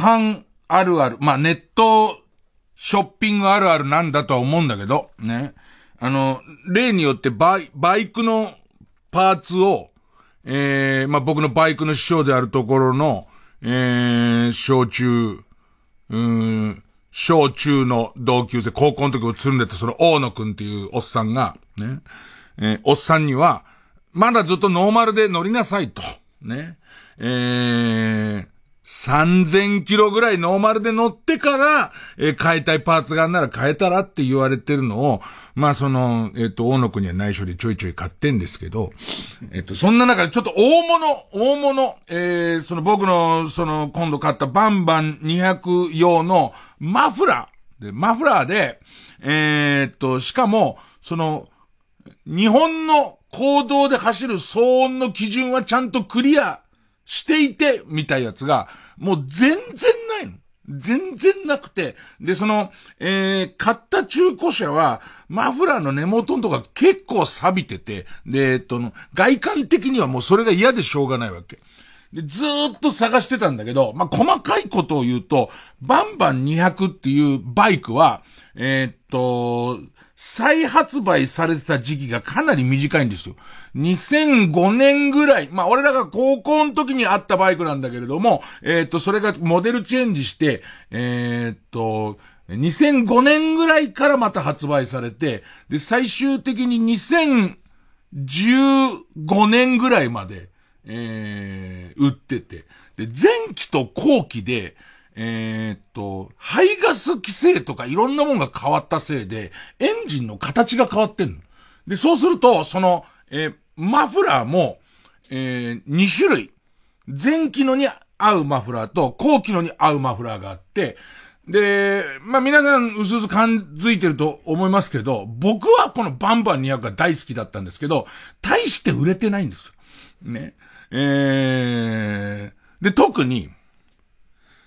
販あるある、まあ、ネットショッピングあるあるなんだとは思うんだけど、ね。あの、例によってバイ、バイクのパーツを、えー、まあ、僕のバイクの師匠であるところの、えー、小中、うん、小中の同級生、高校の時を積んでたその大野くんっていうおっさんが、ね、えー、おっさんには、まだずっとノーマルで乗りなさいと、ね、えー、3000キロぐらいノーマルで乗ってから、えー、変えたいパーツがあんなら変えたらって言われてるのを、まあその、えっ、ー、と、大野くんには内緒でちょいちょい買ってんですけど、えっ、ー、と、そんな中でちょっと大物、大物、えー、その僕の、その、今度買ったバンバン200用のマフラー。で、マフラーで、えっと、しかも、その、日本の行動で走る騒音の基準はちゃんとクリアしていて、みたいやつが、もう全然ないの。全然なくて、で、その、えー、買った中古車は、マフラーの根元のとか結構錆びてて、で、えっと、外観的にはもうそれが嫌でしょうがないわけ。で、ずーっと探してたんだけど、まあ、細かいことを言うと、バンバン200っていうバイクは、えー、っと、再発売されてた時期がかなり短いんですよ。2005年ぐらい、まあ、俺らが高校の時にあったバイクなんだけれども、えー、っと、それがモデルチェンジして、えー、っと、2005年ぐらいからまた発売されて、で、最終的に2015年ぐらいまで、えー、売ってて。で、前期と後期で、えー、っと、排ガス規制とかいろんなもんが変わったせいで、エンジンの形が変わってんの。で、そうすると、その、えー、マフラーも、えー、2種類。前期のに合うマフラーと後期のに合うマフラーがあって、で、まあ、皆さん、うすうす感づいてると思いますけど、僕はこのバンバン200が大好きだったんですけど、大して売れてないんですよ。ね。えー、で、特に、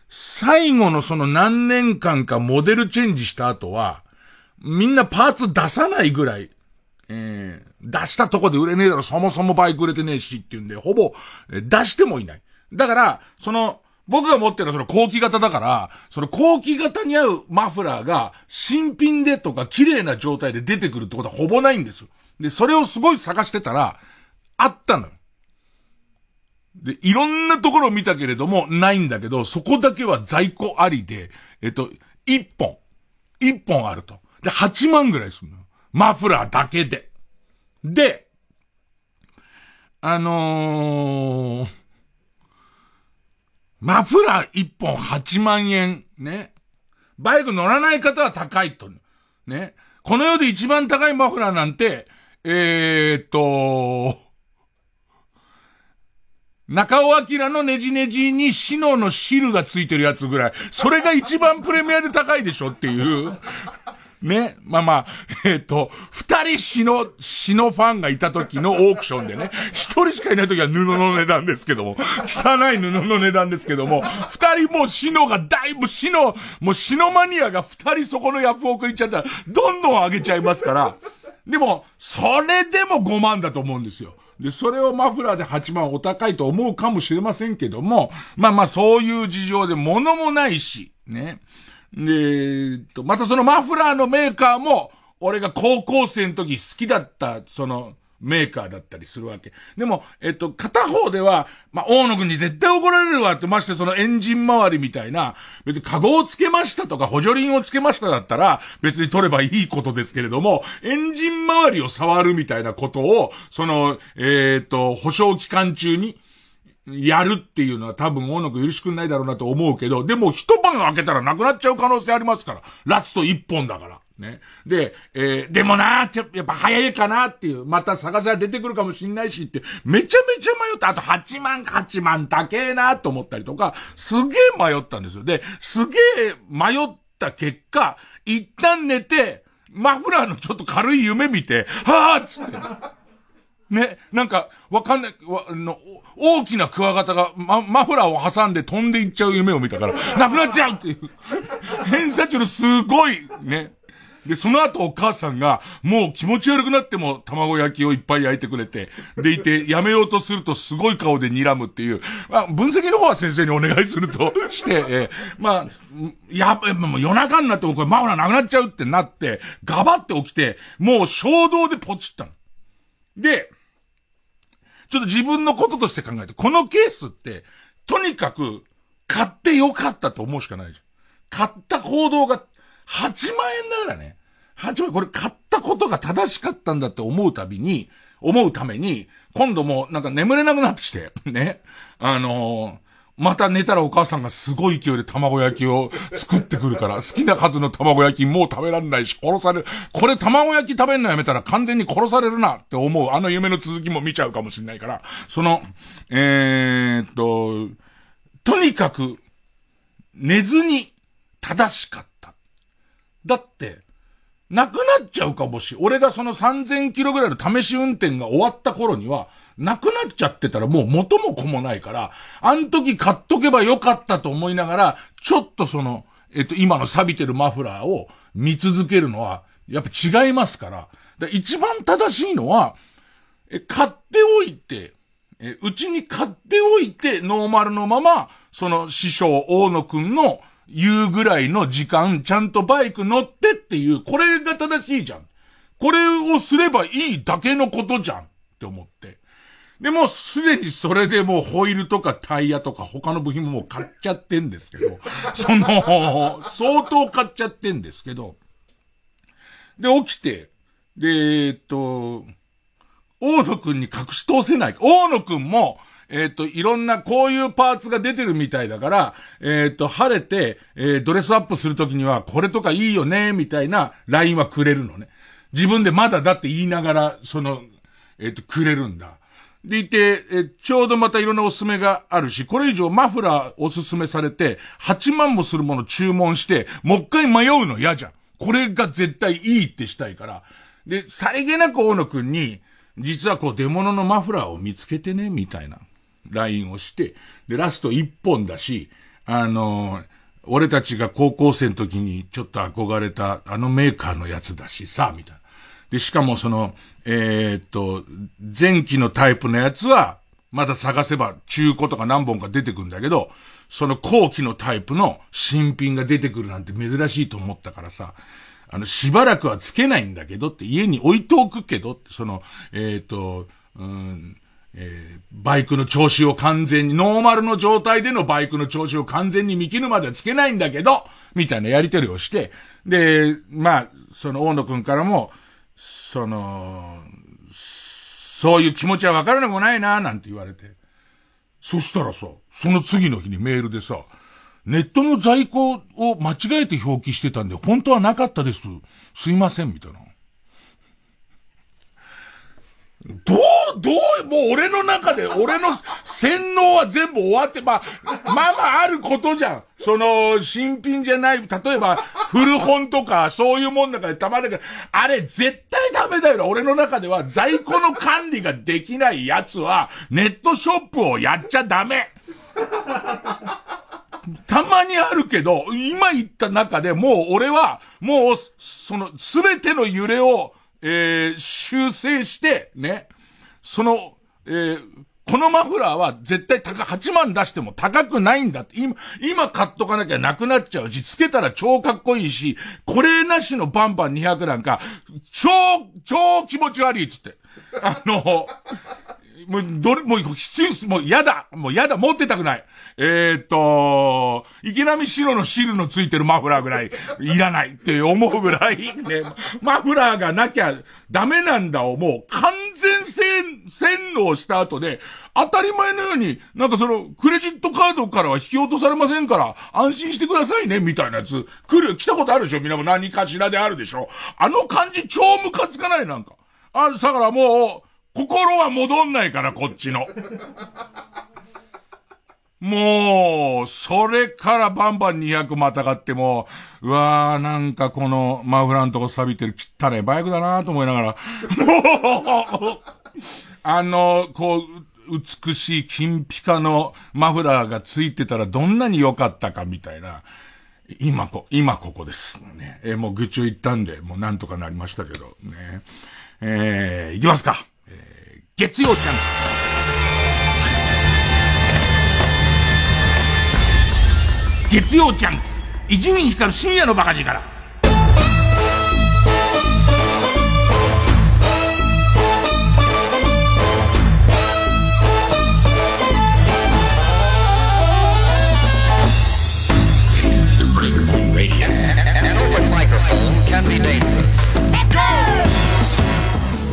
最後のその何年間かモデルチェンジした後は、みんなパーツ出さないぐらい、えー、出したとこで売れねえだろ、そもそもバイク売れてねえしっていうんで、ほぼ、出してもいない。だから、その、僕が持ってるのはその後期型だから、その後期型に合うマフラーが新品でとか綺麗な状態で出てくるってことはほぼないんですで、それをすごい探してたら、あったのよ。で、いろんなところを見たけれども、ないんだけど、そこだけは在庫ありで、えっと、一本。一本あると。で、8万ぐらいするの。マフラーだけで。で、あのー、マフラー一本8万円。ね。バイク乗らない方は高いと。ね。この世で一番高いマフラーなんて、えー、っと、中尾明のネジネジにシノの汁がついてるやつぐらい。それが一番プレミアで高いでしょっていう。ね。まあまあ、えっ、ー、と、二人死の、死のファンがいた時のオークションでね、一人しかいない時は布の値段ですけども、汚い布の値段ですけども、二人もう死のがだいぶ死の、もう死のマニアが二人そこのヤフオク行っちゃったら、どんどん上げちゃいますから、でも、それでも5万だと思うんですよ。で、それをマフラーで8万お高いと思うかもしれませんけども、まあまあそういう事情で物もないし、ね。で、と、またそのマフラーのメーカーも、俺が高校生の時好きだった、その、メーカーだったりするわけ。でも、えっと、片方では、まあ、大野くんに絶対怒られるわって、ましてそのエンジン周りみたいな、別にカゴをつけましたとか補助輪をつけましただったら、別に取ればいいことですけれども、エンジン周りを触るみたいなことを、その、えっ、と、保証期間中に、やるっていうのは多分大野くん許しくないだろうなと思うけど、でも一晩開けたらなくなっちゃう可能性ありますから。ラスト一本だから。ね。で、えー、でもなちょやっぱ早いかなっていう、また探せば出てくるかもしんないしって、めちゃめちゃ迷った。あと8万、8万高えなと思ったりとか、すげえ迷ったんですよ。で、すげえ迷った結果、一旦寝て、マフラーのちょっと軽い夢見て、はぁっつって。ね、なんか、わかんない、わ、の、大きなクワガタが、ま、マフラーを挟んで飛んでいっちゃう夢を見たから、なくなっちゃうっていう。偏差値のすごい、ね。で、その後お母さんが、もう気持ち悪くなっても卵焼きをいっぱい焼いてくれて、でいて、やめようとするとすごい顔で睨むっていう、まあ、分析の方は先生にお願いするとして、えー、まあ、やっぱ、もう夜中になってもこれマフラーなくなっちゃうってなって、ガバって起きて、もう衝動でポチったの。で、ちょっと自分のこととして考えて、このケースって、とにかく、買ってよかったと思うしかないじゃん。買った行動が8万円だからね。8万円、これ買ったことが正しかったんだって思うたびに、思うために、今度もなんか眠れなくなってきて、ね。あのー、また寝たらお母さんがすごい勢いで卵焼きを作ってくるから、好きな数の卵焼きもう食べられないし、殺される。これ卵焼き食べんのやめたら完全に殺されるなって思う。あの夢の続きも見ちゃうかもしれないから、その、えー、っと、とにかく、寝ずに正しかった。だって、なくなっちゃうかもし、俺がその3000キロぐらいの試し運転が終わった頃には、なくなっちゃってたらもう元も子もないから、あの時買っとけばよかったと思いながら、ちょっとその、えっと、今の錆びてるマフラーを見続けるのは、やっぱ違いますから。から一番正しいのは、え、買っておいて、え、うちに買っておいて、ノーマルのまま、その師匠、大野くんの言うぐらいの時間、ちゃんとバイク乗ってっていう、これが正しいじゃん。これをすればいいだけのことじゃんって思って。で、もうすでにそれでもうホイールとかタイヤとか他の部品ももう買っちゃってんですけど、その、相当買っちゃってんですけど、で、起きて、で、えっと、大野くんに隠し通せない。大野くんも、えっ、と、いろんなこういうパーツが出てるみたいだから、えっ、と、晴れて、えー、ドレスアップするときには、これとかいいよね、みたいなラインはくれるのね。自分でまだだって言いながら、その、えっ、と、くれるんだ。でいて、え、ちょうどまたいろんなおすすめがあるし、これ以上マフラーおすすめされて、8万もするもの注文して、もう一回迷うの嫌じゃん。これが絶対いいってしたいから。で、さりげなく大野くんに、実はこう出物のマフラーを見つけてね、みたいな、ラインをして、で、ラスト1本だし、あのー、俺たちが高校生の時にちょっと憧れたあのメーカーのやつだしさ、みたいな。で、しかもその、えー、っと、前期のタイプのやつは、まだ探せば中古とか何本か出てくるんだけど、その後期のタイプの新品が出てくるなんて珍しいと思ったからさ、あの、しばらくはつけないんだけどって、家に置いておくけどって、その、えっ、と、うん、えー、バイクの調子を完全に、ノーマルの状態でのバイクの調子を完全に見切るまではつけないんだけど、みたいなやりとりをして、で、まあ、その大野くんからも、その、そういう気持ちはわからなくもないな、なんて言われて。そしたらさ、その次の日にメールでさ、ネットの在庫を間違えて表記してたんで、本当はなかったです。すいません、みたいな。どう、どう、もう俺の中で、俺の洗脳は全部終わって、まあ、まあまああることじゃん。その、新品じゃない、例えば、古本とか、そういうもんだからたまにあれ絶対ダメだよな。俺の中では、在庫の管理ができないやつは、ネットショップをやっちゃダメ。たまにあるけど、今言った中でもう俺は、もう、その、すべての揺れを、えー、修正して、ね、その、えー、このマフラーは絶対高、8万出しても高くないんだって。今、今買っとかなきゃなくなっちゃうし、つけたら超かっこいいし、これなしのバンバン200なんか、超、超気持ち悪いっつって。あの、もう、どれ、もう必要、もう嫌だもう嫌だ持ってたくないえー、と、池波白の汁のついてるマフラーぐらいいらないって思うぐらい、ね、マフラーがなきゃダメなんだをもう完全洗、洗脳した後で、当たり前のように、なんかその、クレジットカードからは引き落とされませんから、安心してくださいね、みたいなやつ、来る、来たことあるでしょ？みんなも何かしらであるでしょ？あの感じ超ムカつかない、なんか。あ、だからもう、心は戻んないから、こっちの。もう、それからバンバン200またがっても、うわーなんかこのマフラーのとこ錆びてる汚いバイクだなと思いながら、もう、あの、こう、美しい金ピカのマフラーがついてたらどんなに良かったかみたいな。今こ、今ここです。ね、え、もう愚痴を言ったんで、もうなんとかなりましたけど、ね。えー、いきますか。えー、月曜ちゃん。月曜ちゃん。伊集院光る深夜のバカ力。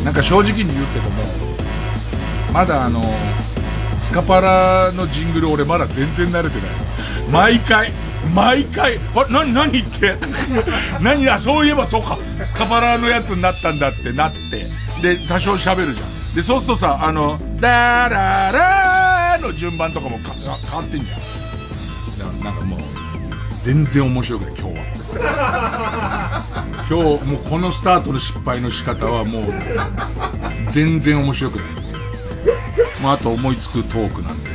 なんか正直に言うけども、まだあの、スカパラのジングル俺まだ全然慣れてない。毎回、毎回、あ、なになにって？何あ、そういえばそうか。スカパラのやつになったんだってなって。で、多少喋るじゃん。で、そうするとさ、あの、ダララーの順番とかもか変わってんじゃん。なんかもう、全然面白くない、今日は。今日、もうこのスタートの失敗の仕方はもう、全然面白くない。まあ、あと思いつくトークなんで。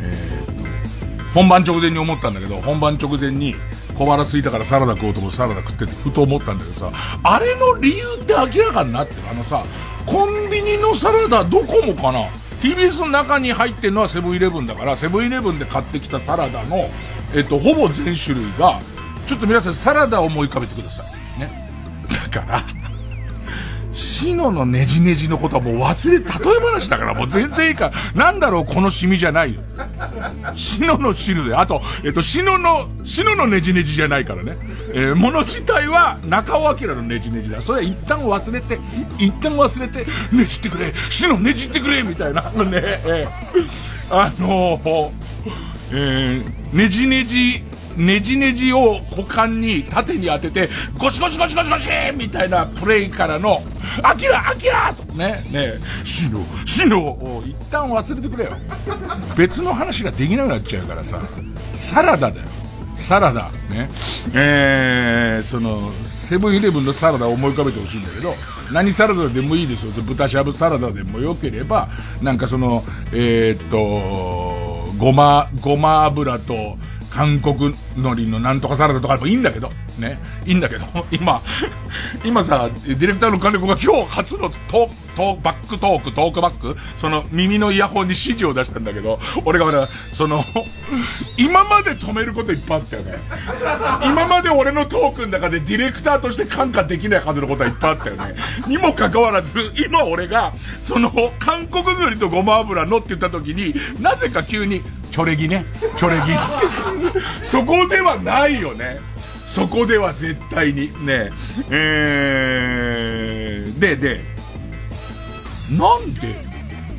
えー、本番直前に思ったんだけど、本番直前に、小腹空いたからサラダ食おうと思ってサラダ食っててふと思ったんだけどさ、あれの理由って明らかになってる。あのさ、コンビニのサラダどこもかな ?TBS の中に入ってるのはセブンイレブンだから、セブンイレブンで買ってきたサラダのえっと、ほぼ全種類が、ちょっと皆さんサラダを思い浮かべてください。ね。だから、シノのネジネジのことはもう忘れ、例え話だからもう全然いいから、なんだろうこのシミじゃないよ。シノの汁で、あと、えっと、シノの、シノのネジネジじゃないからね。えー、もの自体は中尾明のネジネジだ。それは一旦忘れて、一旦忘れて、ねじってくれシノねじってくれみたいな、ね、えー、あのー、えー、ねじねじ、ねじねじを股間に縦に当てて、ゴシゴシゴシゴシゴシみたいなプレイからの、アキラアキラとね、ね、シノ、シノを一旦忘れてくれよ。別の話ができなくなっちゃうからさ、サラダだよ。サラダ。ね。えー、その、セブンイレブンのサラダを思い浮かべてほしいんだけど、何サラダでもいいですよ。豚しゃぶサラダでもよければ、なんかその、えー、っと、ごま、ごま油と、韓国海苔のなんとかサラダとかでもいいんだけど、ね。いいんだけど、今、今さ、ディレクターの金子が今日初のトトバックトーク、トークバック、その耳のイヤホンに指示を出したんだけど、俺がまだ、その、今まで止めることいっぱいあったよね。今まで俺のトークの中でディレクターとして感化できないはずのことはいっぱいあったよね。にもかかわらず、今俺が、その、韓国海苔とごま油のって言った時に、なぜか急に、チョレギね。チョレギっつって。そこではないよね。そこでは絶対に。ねえー、で、で、なんで、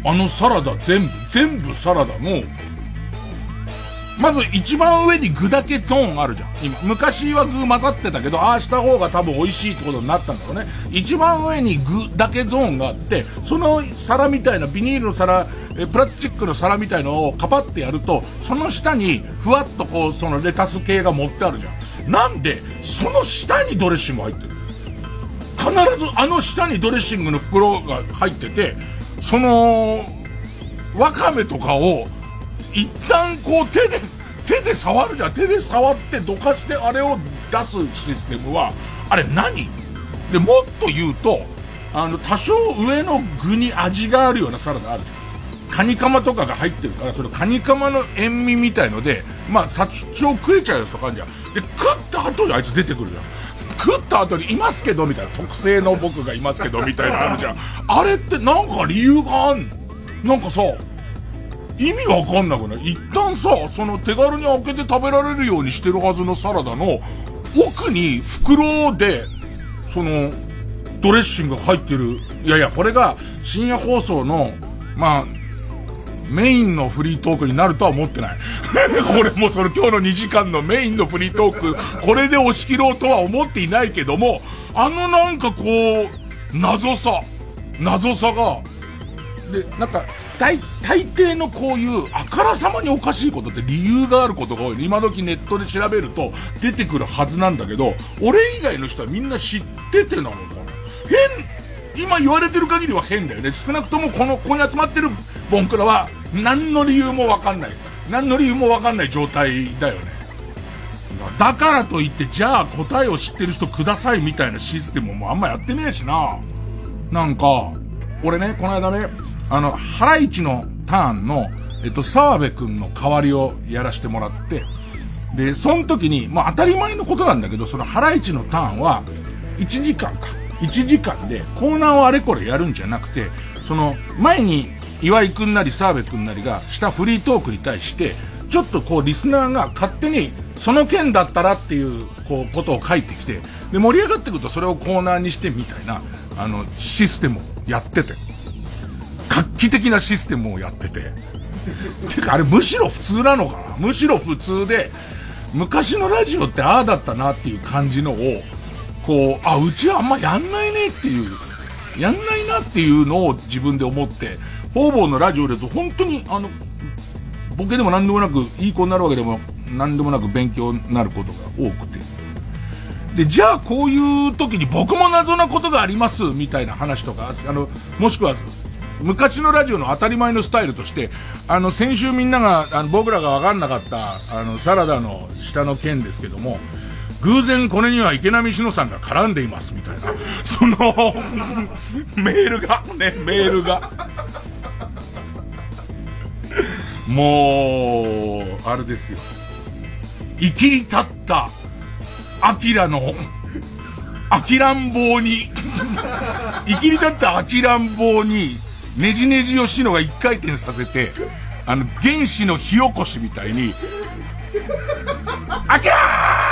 あのサラダ全部、全部サラダの、まず一番上に具だけゾーンあるじゃん。今。昔は具混ざってたけど、ああした方が多分美味しいってことになったんだろうね。一番上に具だけゾーンがあって、その皿みたいな、ビニールの皿、えプラスチックの皿みたいのをカパってやると、その下にふわっとこう、そのレタス系が持ってあるじゃん。なんで、その下にドレッシング入ってる。必ずあの下にドレッシングの袋が入ってて、その、わかめとかを一旦こう手で、手で触るじゃん。手で触ってどかしてあれを出すシステムは、あれ何？で、もっと言うと、あの、多少上の具に味があるようなサラダあるじゃん。カニカマとかが入ってるから、それカニカマの塩味みたいので、まあ、殺虫食えちゃうやつとかあるじゃん。で、食った後にあいつ出てくるじゃん。食った後にいますけど、みたいな。特製の僕がいますけど、みたいなのあるじゃん。あれってなんか理由があんの？なんかさ、意味わかんなくない？一旦さ、その手軽に開けて食べられるようにしてるはずのサラダの奥に袋で、その、ドレッシングが入ってる。いやいや、これが深夜放送の、まあ、メインのフリートークになるとは思ってない。これもその今日の2時間のメインのフリートーク、これで押し切ろうとは思っていないけども、あのなんかこう、謎さ、謎さが、で、なんか、大、大抵のこういうあからさまにおかしいことって理由があることが多い。今時ネットで調べると出てくるはずなんだけど、俺以外の人はみんな知っててなのかな変、今言われてる限りは変だよね。少なくともこの、ここに集まってるボンクラは何の理由もわかんない。何の理由もわかんない状態だよね。だからといって、じゃあ答えを知ってる人くださいみたいなシステムもあんまやってねえしな。なんか、俺ね、この間ね、あの、ハライチのターンの、えっと、沢部くんの代わりをやらせてもらって、で、その時に、まあ当たり前のことなんだけど、そのハライチのターンは、1時間か。1時間でコーナーをあれこれやるんじゃなくて、その、前に岩井くんなり澤部くんなりがしたフリートークに対して、ちょっとこうリスナーが勝手にその件だったらっていう、こう、ことを書いてきて、で、盛り上がってくるとそれをコーナーにしてみたいな、あの、システムをやってて。画期的なシステムをやってて。てか、あれむしろ普通なのかな？むしろ普通で、昔のラジオってああだったなっていう感じのを、こう、あ、うちはあんまやんないねっていう、やんないなっていうのを自分で思って、方々のラジオですと本当に、あの、ボケでも何でもなく、いい子になるわけでも何でもなく勉強になることが多くて。で、じゃあこういう時に僕も謎なことがありますみたいな話とか、あの、もしくは、昔のラジオの当たり前のスタイルとして、あの、先週みんなが、あの、僕らがわかんなかった、あの、サラダの下の件ですけども、偶然これには池波志乃さんが絡んでいますみたいな、そのメールが、ね、メールが。もう、あれですよ。生きり立った、アキラの、アキラん坊に、生きり立ったアキラん坊に、ねじねじをしのが一回転させて、あの、原子の火起こしみたいに、アキラー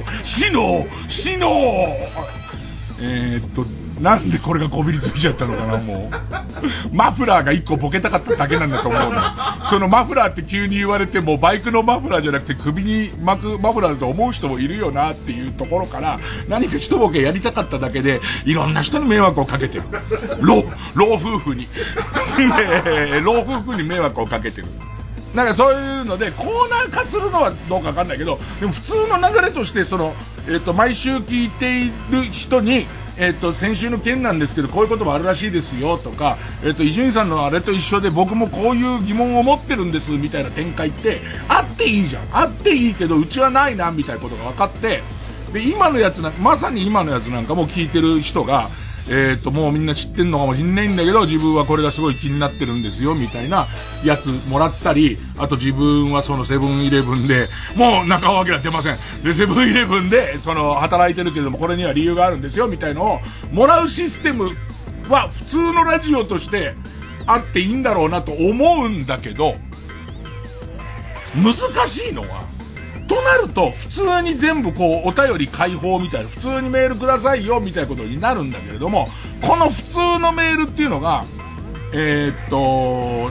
って、しのしのえー、っと、なんでこれがこびりついちゃったのかな、もう。マフラーが一個ボケたかっただけなんだと思うの。そのマフラーって急に言われても、バイクのマフラーじゃなくて首に巻くマフラーだと思う人もいるよなっていうところから、何か一ボケやりたかっただけで、いろんな人に迷惑をかけてる。老、老夫婦に。老夫婦に迷惑をかけてる。なんかそういうので、コーナー化するのはどうかわかんないけど、でも普通の流れとして、その、えっ、と、毎週聞いている人に、えっ、と、先週の件なんですけど、こういうこともあるらしいですよとか、えっ、と、伊集院さんのあれと一緒で僕もこういう疑問を持ってるんですみたいな展開って、あっていいじゃん。あっていいけど、うちはないな、みたいなことが分かって、で、今のやつな、まさに今のやつなんかも聞いてる人が、えっ、と、もうみんな知ってんのかもしんないんだけど、自分はこれがすごい気になってるんですよ、みたいなやつもらったり、あと自分はそのセブンイレブンで、もう中尾明出ません。で、セブンイレブンで、その、働いてるけれども、これには理由があるんですよ、みたいのを、もらうシステムは普通のラジオとしてあっていいんだろうなと思うんだけど、難しいのは、となると、普通に全部こう、お便り開放みたいな、普通にメールくださいよ、みたいなことになるんだけれども、この普通のメールっていうのが、えー、っと、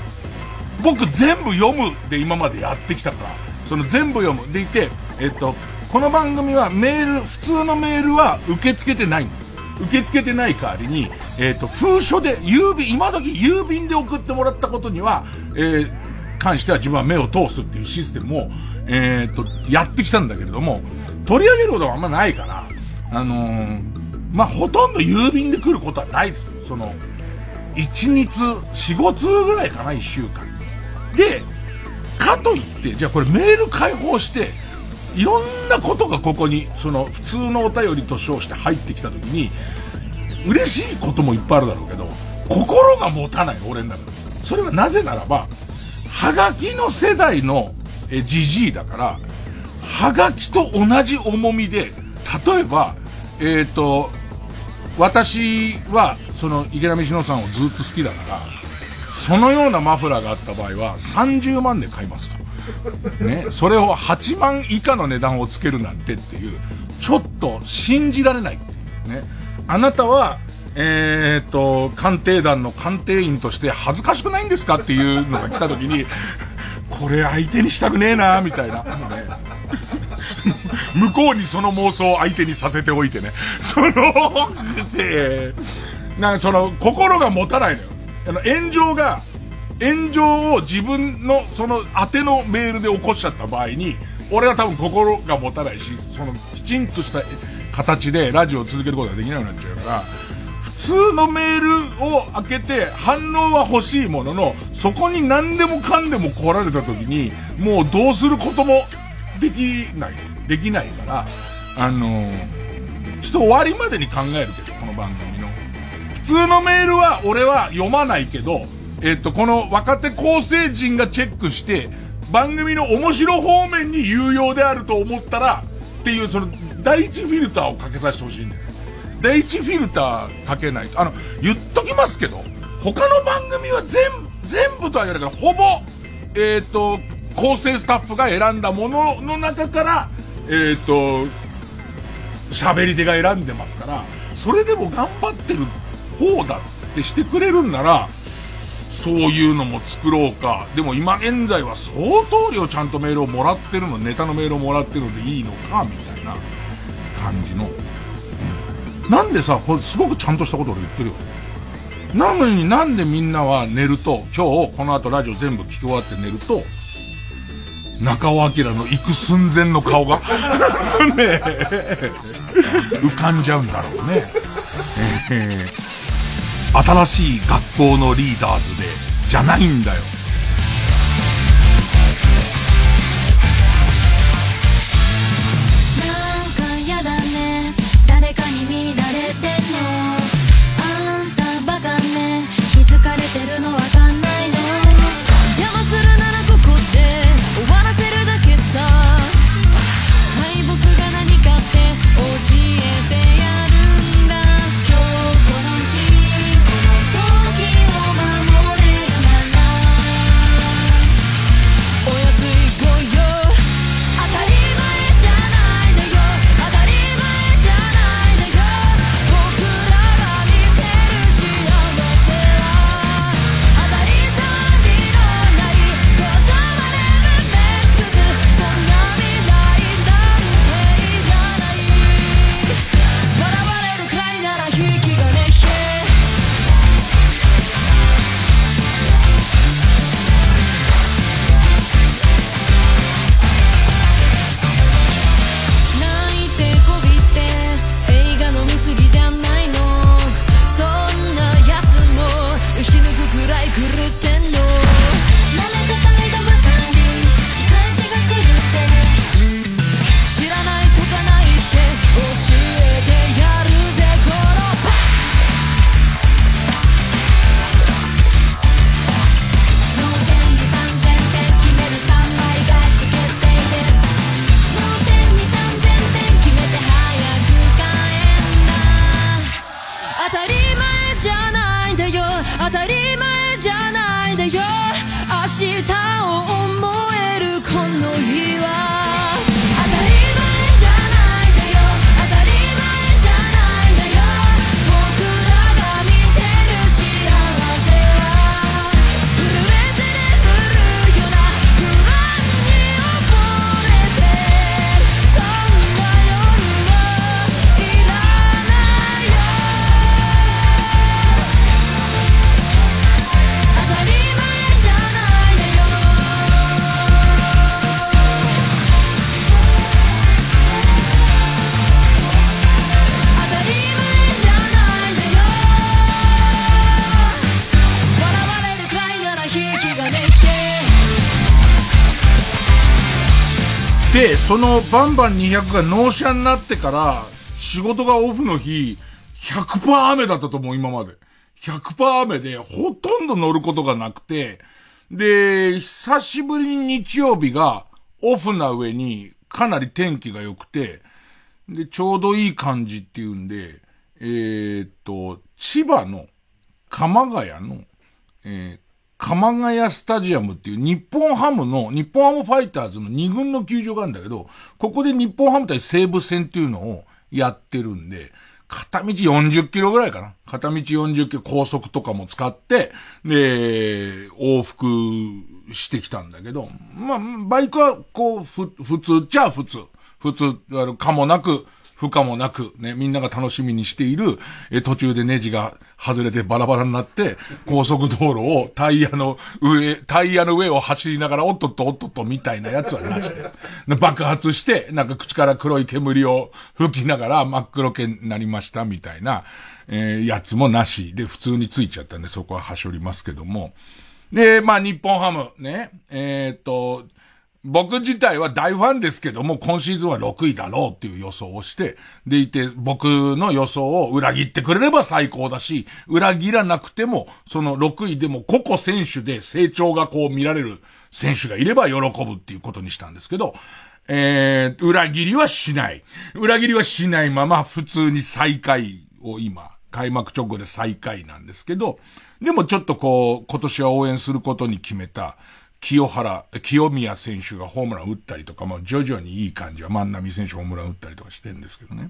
僕全部読むで今までやってきたから、その全部読む。でいて、えっと、この番組はメール、普通のメールは受け付けてないんです。受け付けてない代わりに、えっと、封書で、郵便、今時郵便で送ってもらったことには、えー、関しては自分は目を通すっていうシステムを、えー、っと、やってきたんだけれども、取り上げることはあんまないから、あのー、まあ、ほとんど郵便で来ることはないです。その、1日4、5通ぐらいかな、1週間。で、かといって、じゃあこれメール開放して、いろんなことがここに、その、普通のお便りと称して入ってきたときに、嬉しいこともいっぱいあるだろうけど、心が持たない、俺の中で。それはなぜならば、はがきの世代のえ、じじいだから、はがきと同じ重みで、例えば、えっ、ー、と、私は、その、池波志乃さんをずっと好きだから、そのようなマフラーがあった場合は、30万で買いますと。ね、それを8万以下の値段をつけるなんてっていう、ちょっと信じられないっていうね。あなたは、えー、っと、鑑定団の鑑定員として恥ずかしくないんですかっていうのが来た時に、これ相手にしたくねえなみたいな。向こうにその妄想を相手にさせておいてね。その、で、なんかその、心が持たないのよ。あの、炎上が、炎上を自分の、その、宛てのメールで起こしちゃった場合に、俺は多分心が持たないし、その、きちんとした形でラジオを続けることができなくなっちゃうから、通のメールを開けて反応は欲しいものの、そこに何でもかんでも来られた時に、もうどうすることもできない。できないから、あのー、ちょっと終わりまでに考えるけど、この番組の。普通のメールは俺は読まないけど、えっと、この若手構成陣がチェックして、番組の面白方面に有用であると思ったら、っていう、その、第一フィルターをかけさせてほしいんだよ。第一フィルターかけないと。あの、言っときますけど、他の番組は全部、全部とは言わないけど、ほぼ、えっ、ー、と、構成スタッフが選んだものの中から、えっ、ー、と、喋り手が選んでますから、それでも頑張ってる方だってしてくれるんなら、そういうのも作ろうか。でも今現在は相当量ちゃんとメールをもらってるの、ネタのメールをもらってるのでいいのか、みたいな感じの。なんでさ、これすごくちゃんとしたこと俺言ってるよ。なのになんでみんなは寝ると、今日この後ラジオ全部聞き終わって寝ると、中尾明の行く寸前の顔がね浮かんじゃうんだろうね。えー、新しい学校のリーダーズで、じゃないんだよ。そのバンバン200が納車になってから、仕事がオフの日、100%雨だったと思う、今まで。100%雨で、ほとんど乗ることがなくて、で、久しぶりに日曜日がオフな上にかなり天気が良くて、で、ちょうどいい感じっていうんで、えー、っと、千葉の鎌ヶ谷の、えー、鎌ヶ谷スタジアムっていう日本ハムの、日本ハムファイターズの2軍の球場があるんだけど、ここで日本ハム対西武戦っていうのをやってるんで、片道40キロぐらいかな。片道40キロ高速とかも使って、で、往復してきたんだけど、まあ、バイクはこう、ふ、普通っちゃ普通。普通、あの、かもなく、不可もなく、ね、みんなが楽しみにしている、え、途中でネジが外れてバラバラになって、高速道路をタイヤの上、タイヤの上を走りながら、おっとっとおっとっとみたいなやつはなしです。爆発して、なんか口から黒い煙を吹きながら真っ黒けになりましたみたいな、えー、やつもなしで普通についちゃったんで、そこははしょりますけども。で、まあ日本ハム、ね、えー、っと、僕自体は大ファンですけども、今シーズンは6位だろうっていう予想をして、でいて、僕の予想を裏切ってくれれば最高だし、裏切らなくても、その6位でも個々選手で成長がこう見られる選手がいれば喜ぶっていうことにしたんですけど、えー、裏切りはしない。裏切りはしないまま普通に最下位を今、開幕直後で最下位なんですけど、でもちょっとこう、今年は応援することに決めた、清原、清宮選手がホームラン打ったりとか、まあ徐々にいい感じは万波選手ホームラン打ったりとかしてるんですけどね。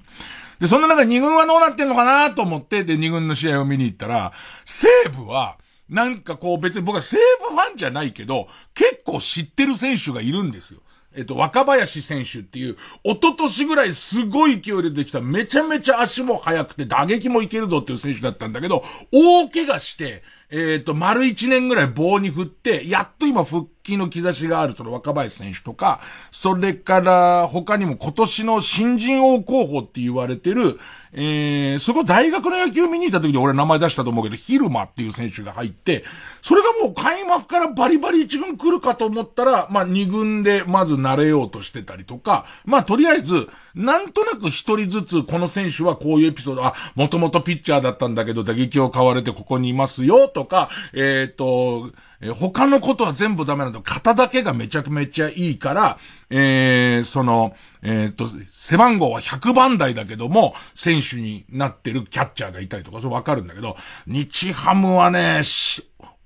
で、そんな中2軍はどうなってんのかなと思って、で、2軍の試合を見に行ったら、西武は、なんかこう別に僕は西武ファンじゃないけど、結構知ってる選手がいるんですよ。えっと、若林選手っていう、一昨年ぐらいすごい勢いでできた、めちゃめちゃ足も速くて打撃もいけるぞっていう選手だったんだけど、大怪我して、えっ、ー、と、丸一年ぐらい棒に振って、やっと今復帰の兆しがあるその若林選手とか、それから他にも今年の新人王候補って言われてる、えー、そこ大学の野球見に行った時に俺名前出したと思うけど、ヒルマっていう選手が入って、それがもう開幕からバリバリ一軍来るかと思ったら、まあ二軍でまず慣れようとしてたりとか、まあとりあえず、なんとなく一人ずつこの選手はこういうエピソード、あ、もともとピッチャーだったんだけど打撃を買われてここにいますよとか、えっ、ー、と、え他のことは全部ダメなんだ。型だけがめちゃくめちゃいいから、えー、その、えっ、と、背番号は100番台だけども、選手になってるキャッチャーがいたりとか、それわかるんだけど、日ハムはね、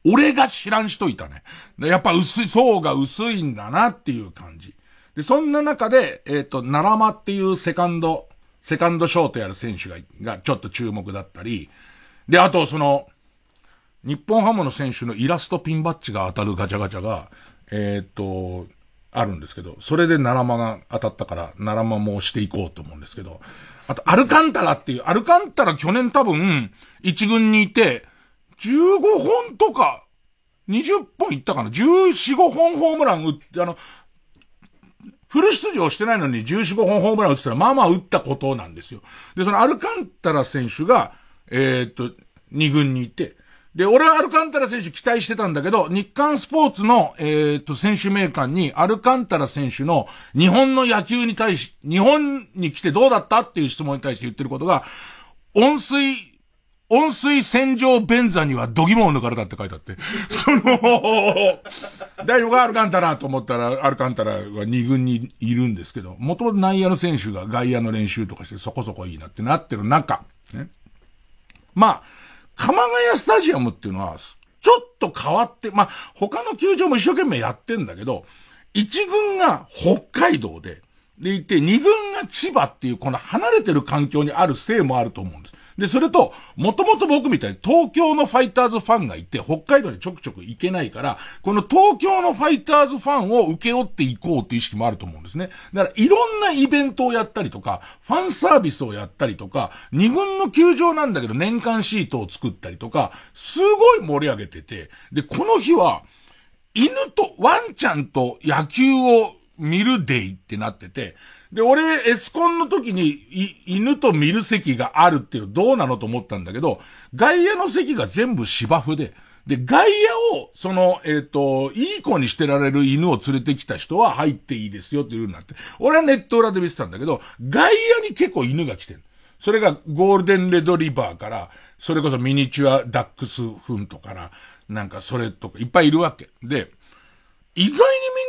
俺が知らん人いたね。やっぱ薄い、層が薄いんだなっていう感じ。で、そんな中で、えっ、ー、と、奈良間っていうセカンド、セカンドショートやる選手が、がちょっと注目だったり、で、あと、その、日本ハムの選手のイラストピンバッジが当たるガチャガチャが、えー、っと、あるんですけど、それで奈良間が当たったから、奈良間も押していこうと思うんですけど、あと、アルカンタラっていう、アルカンタラ去年多分、一軍にいて、15本とか、20本いったかな ?14、5本ホームラン打って、あの、フル出場してないのに14、5本ホームラン打ってたら、まあまあ打ったことなんですよ。で、そのアルカンタラ選手が、えー、っと、2軍にいて、で、俺はアルカンタラ選手期待してたんだけど、日刊スポーツの、えっ、と、選手名鑑に、アルカンタラ選手の日本の野球に対し、日本に来てどうだったっていう質問に対して言ってることが、温水、温水洗浄便座には度肝を抜かれたって書いてあって。その、大丈夫かアルカンタラと思ったら、アルカンタラは2軍にいるんですけど、もともと内野の選手が外野の練習とかしてそこそこいいなってなってる中、ね。まあ、鎌ヶ谷スタジアムっていうのは、ちょっと変わって、まあ、他の球場も一生懸命やってんだけど、一軍が北海道で、でいて、二軍が千葉っていうこの離れてる環境にあるせいもあると思うんです。で、それと、もともと僕みたいに東京のファイターズファンがいて、北海道にちょくちょく行けないから、この東京のファイターズファンを受け負っていこうっていう意識もあると思うんですね。だから、いろんなイベントをやったりとか、ファンサービスをやったりとか、二軍の球場なんだけど年間シートを作ったりとか、すごい盛り上げてて、で、この日は、犬と、ワンちゃんと野球を見るデイってなってて、で、俺、エスコンの時に、い、犬と見る席があるっていうのどうなのと思ったんだけど、外野の席が全部芝生で、で、外野を、その、えっ、ー、と、いい子にしてられる犬を連れてきた人は入っていいですよっていう風になって。俺はネット裏で見てたんだけど、外野に結構犬が来てる。それがゴールデンレドリバーから、それこそミニチュアダックスフントから、なんかそれとかいっぱいいるわけ。で、意外にみん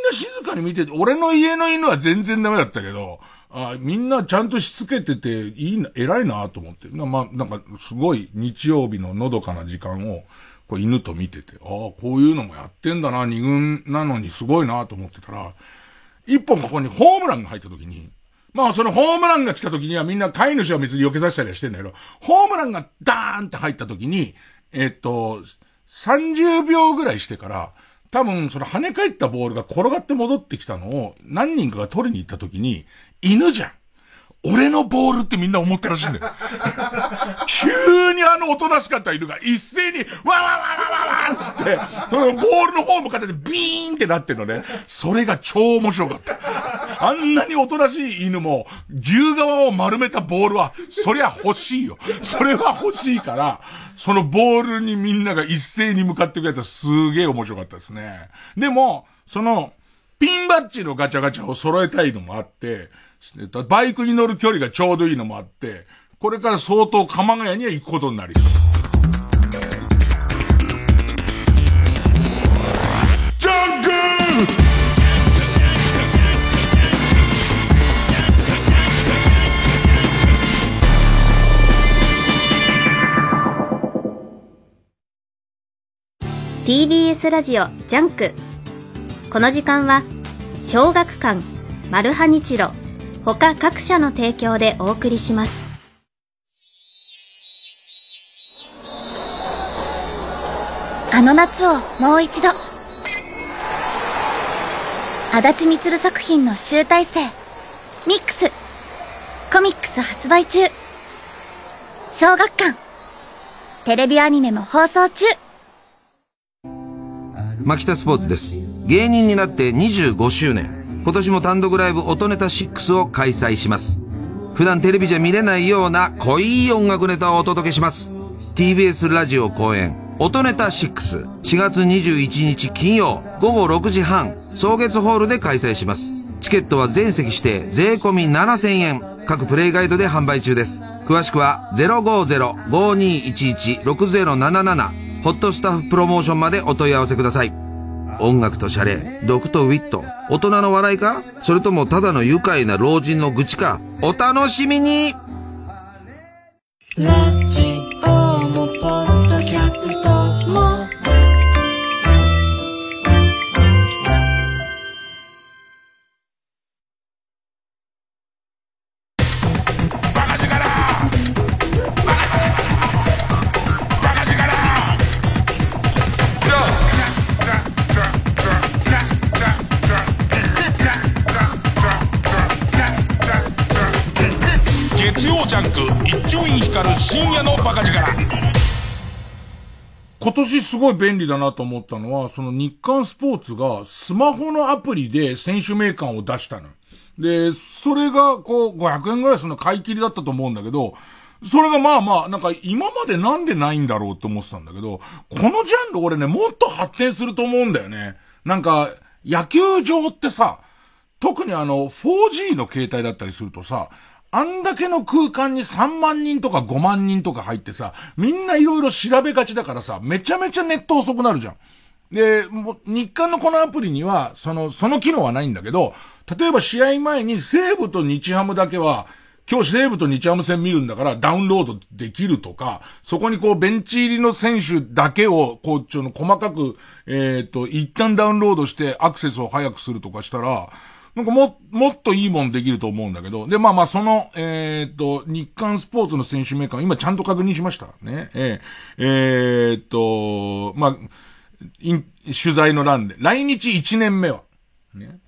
な静かに見てて、俺の家の犬は全然ダメだったけど、あみんなちゃんとしつけてて、いいな、偉いなと思って。まあ、なんか、すごい日曜日ののどかな時間を、こう犬と見てて、ああ、こういうのもやってんだな、二軍なのにすごいなと思ってたら、一本ここにホームランが入った時に、まあそのホームランが来た時にはみんな飼い主は別に避けさせたりはしてんだけど、ホームランがダーンって入った時に、えっと、30秒ぐらいしてから、多分、その跳ね返ったボールが転がって戻ってきたのを何人かが取りに行った時に、犬じゃん。俺のボールってみんな思ってらしいんだよ。急にあのおとなしかった犬が一斉に、わわわわわわつって、ボールの方向かっててビーンってなってるのね。それが超面白かった。あんなにおとなしい犬も、牛側を丸めたボールは、そりゃ欲しいよ。それは欲しいから、そのボールにみんなが一斉に向かっていくやつはすげえ面白かったですね。でも、その、ピンバッジのガチャガチャを揃えたいのもあって、バイクに乗る距離がちょうどいいのもあって、これから相当鎌ヶ谷には行くことになりそう。TBS ラジオジャンクこの時間は小学館マルハニチロ他各社の提供でお送りします。あの夏をもう一度あだち充作品の集大成ミックスコミックス発売中。小学館テレビアニメも放送中。牧田スポーツです。芸人になって25周年今年も単独ライブ音ネタ6を開催します。普段テレビじゃ見れないような濃い音楽ネタをお届けします。TBS ラジオ公演音ネタ6、4月21日金曜午後6時半、草月ホールで開催します。チケットは全席指定税込7000円。各プレイガイドで販売中です。詳しくは050-5211-6077ホットスタッフプロモーションまでお問い合わせください。音楽とシャレ、毒とウィット、大人の笑いか？それともただの愉快な老人の愚痴か？お楽しみに！すごい便利だなと思ったのは、その日刊スポーツがスマホのアプリで選手名鑑を出したの。で、それがこう500円ぐらいするの買い切りだったと思うんだけど、それがまあまあ、なんか今までなんでないんだろうって思ってたんだけど、このジャンル俺ね、もっと発展すると思うんだよね。なんか、野球場ってさ、特にあの、4G の携帯だったりするとさ、あんだけの空間に3万人とか5万人とか入ってさ、みんないろいろ調べがちだからさ、めちゃめちゃネット遅くなるじゃん。で、もう日韓のこのアプリには、その、その機能はないんだけど、例えば試合前に西武と日ハムだけは、今日西武と日ハム戦見るんだからダウンロードできるとか、そこにこうベンチ入りの選手だけを、こう、ちょの細かく、えっ、ー、と、一旦ダウンロードしてアクセスを早くするとかしたら、なんかも、もっといいもんできると思うんだけど、で、まあまあ、その、えっ、ー、と、日刊スポーツの選手メーカー、今ちゃんと確認しました。ね。えー、えー、っと、まあ、取材の欄で、来日1年目は、ね。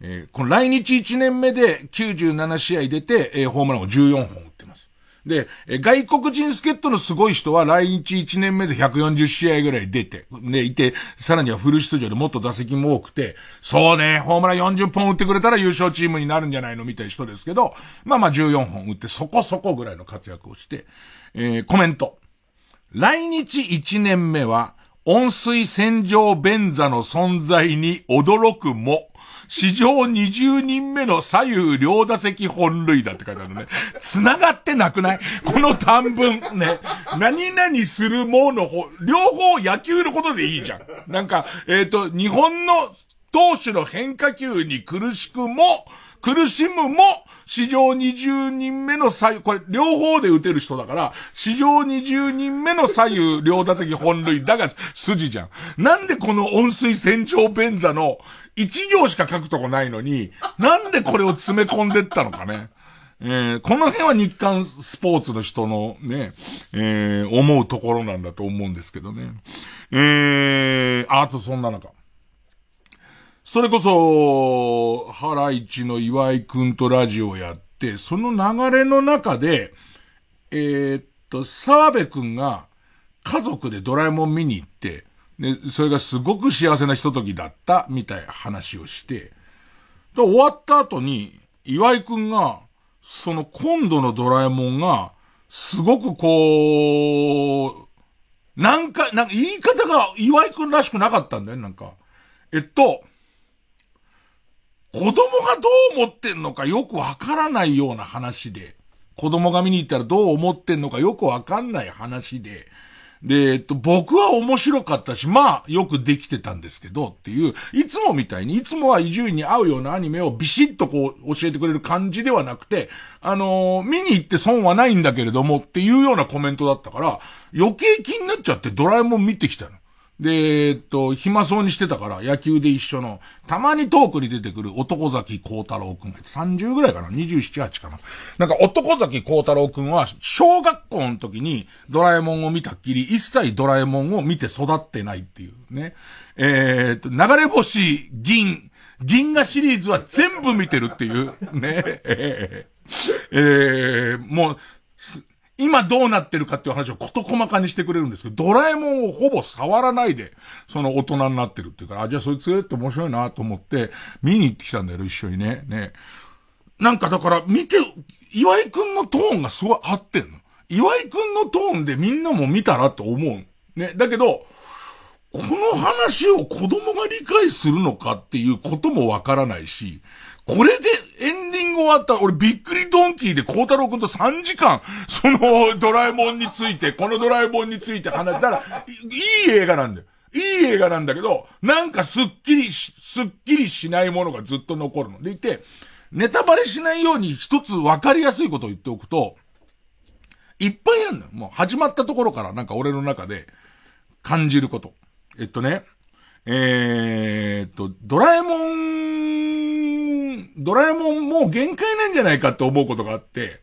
えー、この来日1年目で97試合出て、えー、ホームランを14本打。で、外国人助っ人のすごい人は来日1年目で140試合ぐらい出て、で、いて、さらにはフル出場でもっと打席も多くて、そうね、ホームラン40本打ってくれたら優勝チームになるんじゃないのみたいな人ですけど、まあまあ14本打ってそこそこぐらいの活躍をして、えー、コメント。来日1年目は、温水洗浄便座の存在に驚くも、史上20人目の左右両打席本塁打って書いてあるね。繋がってなくない？この短文、ね。何々するもの方、両方野球のことでいいじゃん。なんか、えっ、ー、と、日本の投手の変化球に苦しくも、苦しむも、史上20人目の左右、これ両方で打てる人だから、史上20人目の左右両打席本塁打が筋じゃん。なんでこの温水洗浄便座の一行しか書くとこないのに、なんでこれを詰め込んでったのかね。えー、この辺は日刊スポーツの人のね、えー、思うところなんだと思うんですけどね。えー、あとそんな中。それこそ、ハライチの岩井くんとラジオやって、その流れの中で、えー、っと、澤部くんが家族でドラえもん見に行って、で、それがすごく幸せなひとときだった、みたいな話をして、で、終わった後に、岩井くんが、その今度のドラえもんが、すごくこう、なんか、なんか言い方が岩井くんらしくなかったんだよ、なんか。えっと、子供がどう思ってんのかよくわからないような話で、子供が見に行ったらどう思ってんのかよくわかんない話で、で、えっと、僕は面白かったし、まあ、よくできてたんですけど、っていう、いつもみたいに、いつもは伊集院に合うようなアニメをビシッとこう、教えてくれる感じではなくて、あのー、見に行って損はないんだけれども、っていうようなコメントだったから、余計気になっちゃってドラえもん見てきたの。で、えっと、暇そうにしてたから、野球で一緒の、たまにトークに出てくる男崎幸太郎くんが、30ぐらいかな ?27、8かななんか男崎幸太郎くんは、小学校の時にドラえもんを見たっきり、一切ドラえもんを見て育ってないっていうね。えー、っと、流れ星、銀、銀河シリーズは全部見てるっていう、ね。えー、えー、もう、今どうなってるかっていう話を事細かにしてくれるんですけど、ドラえもんをほぼ触らないで、その大人になってるっていうから、あ、じゃあそいつって面白いなと思って、見に行ってきたんだよ、一緒にね。ね。なんかだから、見て、岩井くんのトーンがすごい合ってんの。岩井くんのトーンでみんなも見たらと思う。ね。だけど、この話を子供が理解するのかっていうこともわからないし、これでエンディング終わった、俺びっくりドンキーで孝太郎くんと3時間、そのドラえもんについて、このドラえもんについて話したら、いい映画なんだよ。いい映画なんだけど、なんかすっきりし、すっきりしないものがずっと残るの。でいて、ネタバレしないように一つ分かりやすいことを言っておくと、いっぱいあるのよ。もう始まったところからなんか俺の中で感じること。えっとね、えー、っと、ドラえもん、ドラえもんもう限界なんじゃないかって思うことがあって、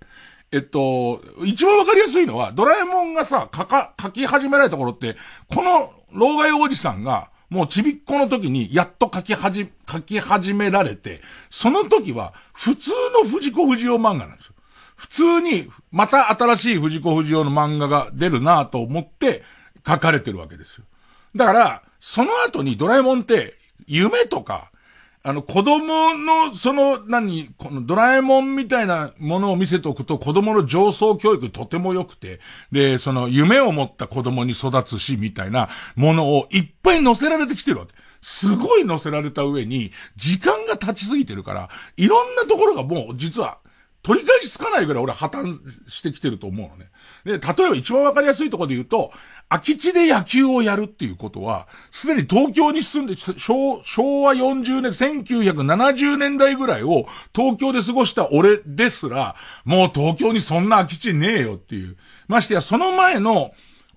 えっと、一番わかりやすいのは、ドラえもんがさ、書か、書き始められた頃って、この老害おじさんが、もうちびっこの時にやっと書きはじ、書き始められて、その時は普通の藤子不二雄漫画なんですよ。普通に、また新しい藤子不二雄の漫画が出るなと思って書かれてるわけですよ。だから、その後にドラえもんって、夢とか、あの、子供の、その、何、このドラえもんみたいなものを見せておくと、子供の上層教育とても良くて、で、その、夢を持った子供に育つし、みたいなものをいっぱい載せられてきてるわけ。すごい載せられた上に、時間が経ちすぎてるから、いろんなところがもう、実は、取り返しつかないぐらい俺破綻してきてると思うのね。で、例えば一番わかりやすいところで言うと、空き地で野球をやるっていうことは、すでに東京に住んで、昭昭和40年、1970年代ぐらいを東京で過ごした俺ですら、もう東京にそんな空き地ねえよっていう。ましてや、その前の、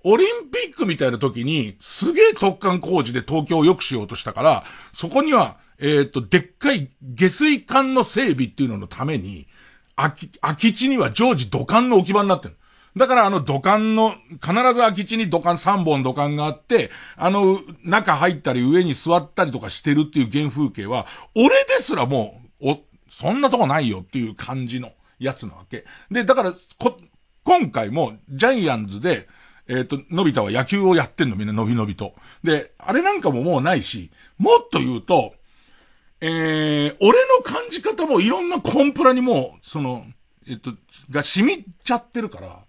オリンピックみたいな時に、すげえ特艦工事で東京を良くしようとしたから、そこには、えっ、と、でっかい下水管の整備っていうののために、空き、地には常時土管の置き場になってる。だからあの土管の、必ず空き地に土管3本土管があって、あの、中入ったり上に座ったりとかしてるっていう原風景は、俺ですらもう、お、そんなとこないよっていう感じのやつなわけ。で、だから、こ、今回もジャイアンズで、えっ、ー、と、のび太は野球をやってんのみんなのびのびと。で、あれなんかももうないし、もっと言うと、えー、俺の感じ方もいろんなコンプラにもその、えっ、と、が染みちゃってるから、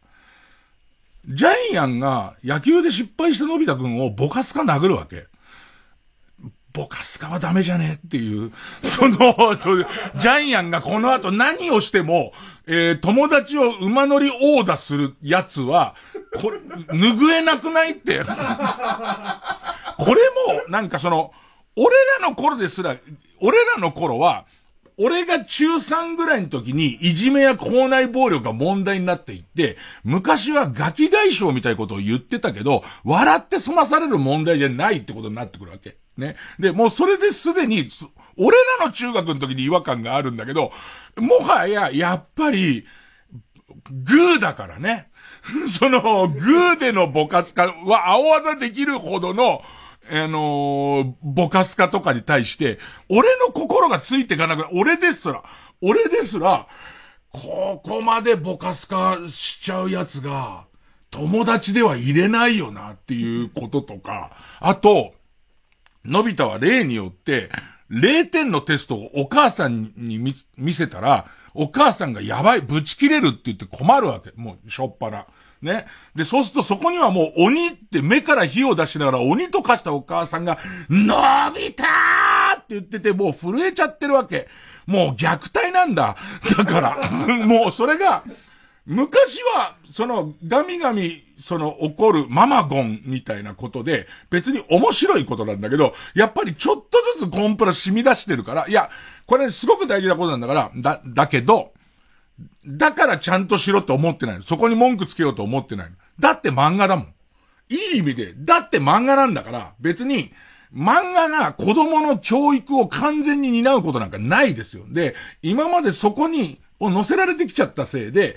ジャイアンが野球で失敗したのび太くんをボカスカ殴るわけ。ボカスカはダメじゃねっていう、その、ジャイアンがこの後何をしても、えー、友達を馬乗りオーダーするやつは、これ、拭えなくないって。これも、なんかその、俺らの頃ですら、俺らの頃は、俺が中3ぐらいの時に、いじめや校内暴力が問題になっていって、昔はガキ大将みたいなことを言ってたけど、笑って済まされる問題じゃないってことになってくるわけ。ね。で、もうそれですでに、俺らの中学の時に違和感があるんだけど、もはや、やっぱり、グーだからね。その、グーでのボカスカは青技できるほどの、あのー、ボカスカとかに対して、俺の心がついていかなくな俺ですら、俺ですら、ここまでボカスカしちゃうやつが、友達では入れないよなっていうこととか、あと、のび太は例によって、0点のテストをお母さんに見せたら、お母さんがやばい、ぶち切れるって言って困るわけ。もう、しょっぱな。ね。で、そうするとそこにはもう鬼って目から火を出しながら鬼と化したお母さんが、のび太ーって言ってて、もう震えちゃってるわけ。もう虐待なんだ。だから、もうそれが、昔は、その、ガミガミ、その、怒るママゴンみたいなことで、別に面白いことなんだけど、やっぱりちょっとずつコンプラ染み出してるから、いや、これすごく大事なことなんだから、だ、だけど、だからちゃんとしろって思ってないの。そこに文句つけようと思ってないの。だって漫画だもん。いい意味で、だって漫画なんだから、別に、漫画が子供の教育を完全に担うことなんかないですよ。で、今までそこに、を乗せられてきちゃったせいで、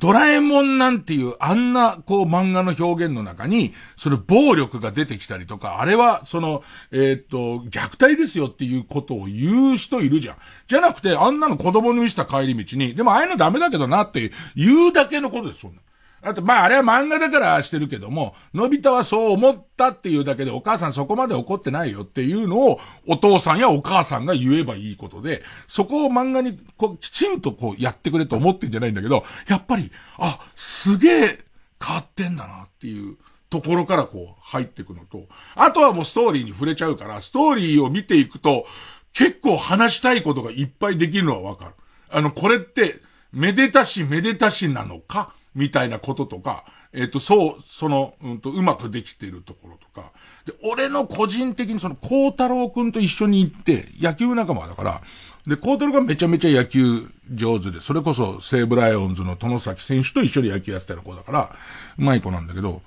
ドラえもんなんていうあんなこう漫画の表現の中に、それ暴力が出てきたりとか、あれはその、え、っと、虐待ですよっていうことを言う人いるじゃん。じゃなくて、あんなの子供に見せた帰り道に、でもああいうのダメだけどなって言うだけのことです、そんな。あと、まあ、あれは漫画だからしてるけども、のび太はそう思ったっていうだけで、お母さんそこまで怒ってないよっていうのを、お父さんやお母さんが言えばいいことで、そこを漫画に、こう、きちんとこう、やってくれと思ってんじゃないんだけど、やっぱり、あ、すげえ、変わってんだなっていうところからこう、入っていくのと、あとはもうストーリーに触れちゃうから、ストーリーを見ていくと、結構話したいことがいっぱいできるのはわかる。あの、これって、めでたしめでたしなのかみたいなこととか、えっ、ー、と、そう、その、うんと、うまくできているところとか。で、俺の個人的にその、孝太郎くんと一緒に行って、野球仲間だから、で、孝太郎がめちゃめちゃ野球上手で、それこそ西武ライオンズの殿崎選手と一緒に野球やってた子だから、うまい子なんだけど、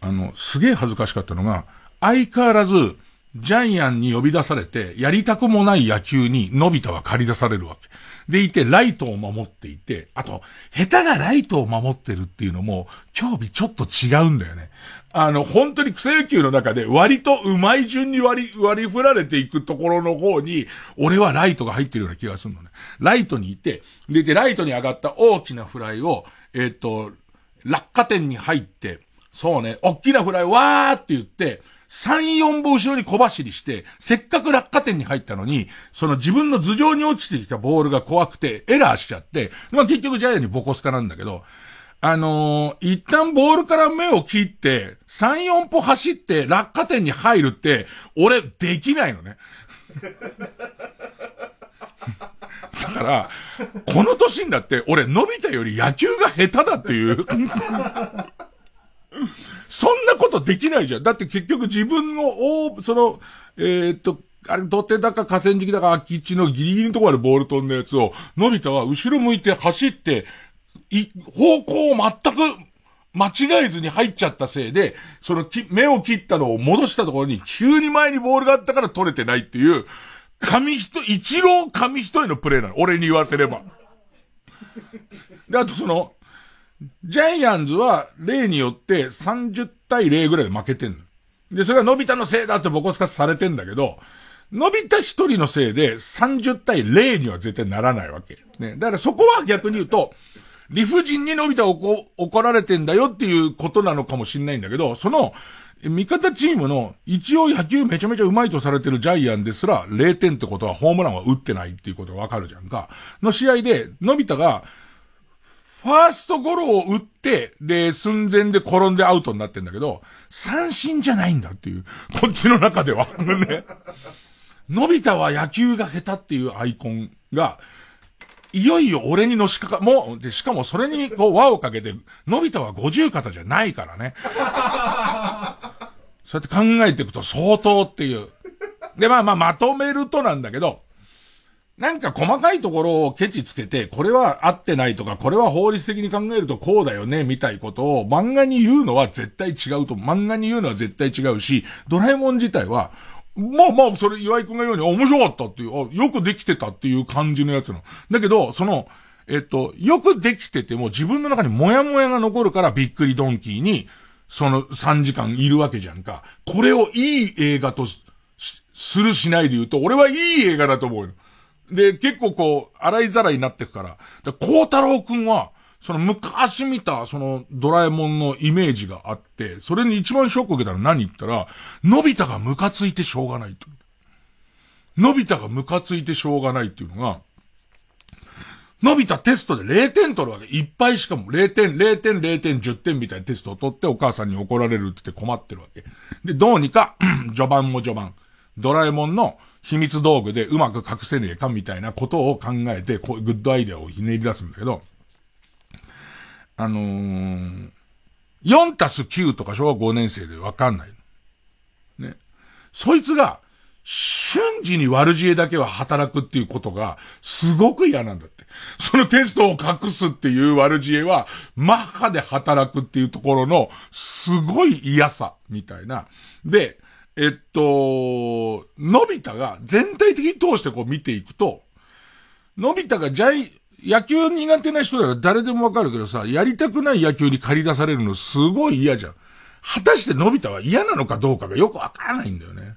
あの、すげえ恥ずかしかったのが、相変わらず、ジャイアンに呼び出されて、やりたくもない野球に、のび太は借り出されるわけ。でいて、ライトを守っていて、あと、下手がライトを守ってるっていうのも、興味ちょっと違うんだよね。あの、本当に草野球の中で割と上手い順に割り、割り振られていくところの方に、俺はライトが入ってるような気がするのね。ライトにいて、で、で、ライトに上がった大きなフライを、えっ、と、落下点に入って、そうね、大きなフライわーって言って、3、4歩後ろに小走りして、せっかく落下点に入ったのに、その自分の頭上に落ちてきたボールが怖くて、エラーしちゃって、まあ結局ジャイアンにボコスカなんだけど、あのー、一旦ボールから目を切って、3、4歩走って落下点に入るって、俺、できないのね。だから、この年になって、俺、伸びたより野球が下手だっていう。そんなことできないじゃん。だって結局自分の、その、えー、っと、あれ、土手だか河川敷だか空き地のギリギリのところまでボール飛んだやつを、のび太は後ろ向いて走って、い、方向を全く間違えずに入っちゃったせいで、そのき、目を切ったのを戻したところに、急に前にボールがあったから取れてないっていう、紙一、一郎紙一重のプレーなの。俺に言わせれば。で、あとその、ジャイアンズは例によって30対0ぐらいで負けてんの。で、それは伸びたのせいだってボコスカスされてんだけど、伸びた一人のせいで30対0には絶対ならないわけ。ね。だからそこは逆に言うと、理不尽に伸びた怒怒られてんだよっていうことなのかもしんないんだけど、その、味方チームの一応野球めちゃめちゃ上手いとされてるジャイアンですら0点ってことはホームランは打ってないっていうことがわかるじゃんか。の試合で、伸びたが、ファーストゴロを打って、で、寸前で転んでアウトになってんだけど、三振じゃないんだっていう、こっちの中では。ね。のび太は野球が下手っていうアイコンが、いよいよ俺にのしかか、もう、で、しかもそれにこう輪をかけて、のび太は五十肩じゃないからね。そうやって考えていくと相当っていう。で、まあまあまとめるとなんだけど、なんか細かいところをケチつけて、これは合ってないとか、これは法律的に考えるとこうだよね、みたいことを漫画に言うのは絶対違うと、漫画に言うのは絶対違うし、ドラえもん自体は、まあまあ、それ岩井くんが言うように面白かったっていう、よくできてたっていう感じのやつの。だけど、その、えっと、よくできてても自分の中にモヤモヤが残るからびっくりドンキーに、その3時間いるわけじゃんか。これをいい映画とするしないで言うと、俺はいい映画だと思うよ。で、結構こう、洗いざらいになってくから。で、孝太郎くんは、その昔見た、そのドラえもんのイメージがあって、それに一番ショック受けたら何言ったら、のび太がムカついてしょうがないと。のび太がムカついてしょうがないっていうのが、のび太テストで0点取るわけ。いっぱいしかも0点、0点、0点、10点みたいなテストを取ってお母さんに怒られるって言って困ってるわけ。で、どうにか、序盤も序盤。ドラえもんの秘密道具でうまく隠せねえかみたいなことを考えて、こういうグッドアイデアをひねり出すんだけど、あのー、4たす9とか小学5年生でわかんない。ね。そいつが、瞬時に悪知恵だけは働くっていうことが、すごく嫌なんだって。そのテストを隠すっていう悪知恵は、マッハで働くっていうところの、すごい嫌さ、みたいな。で、えっと、のび太が全体的に通してこう見ていくと、のび太がジャイ、野球苦手な人なら誰でもわかるけどさ、やりたくない野球に借り出されるのすごい嫌じゃん。果たしてのび太は嫌なのかどうかがよくわからないんだよね。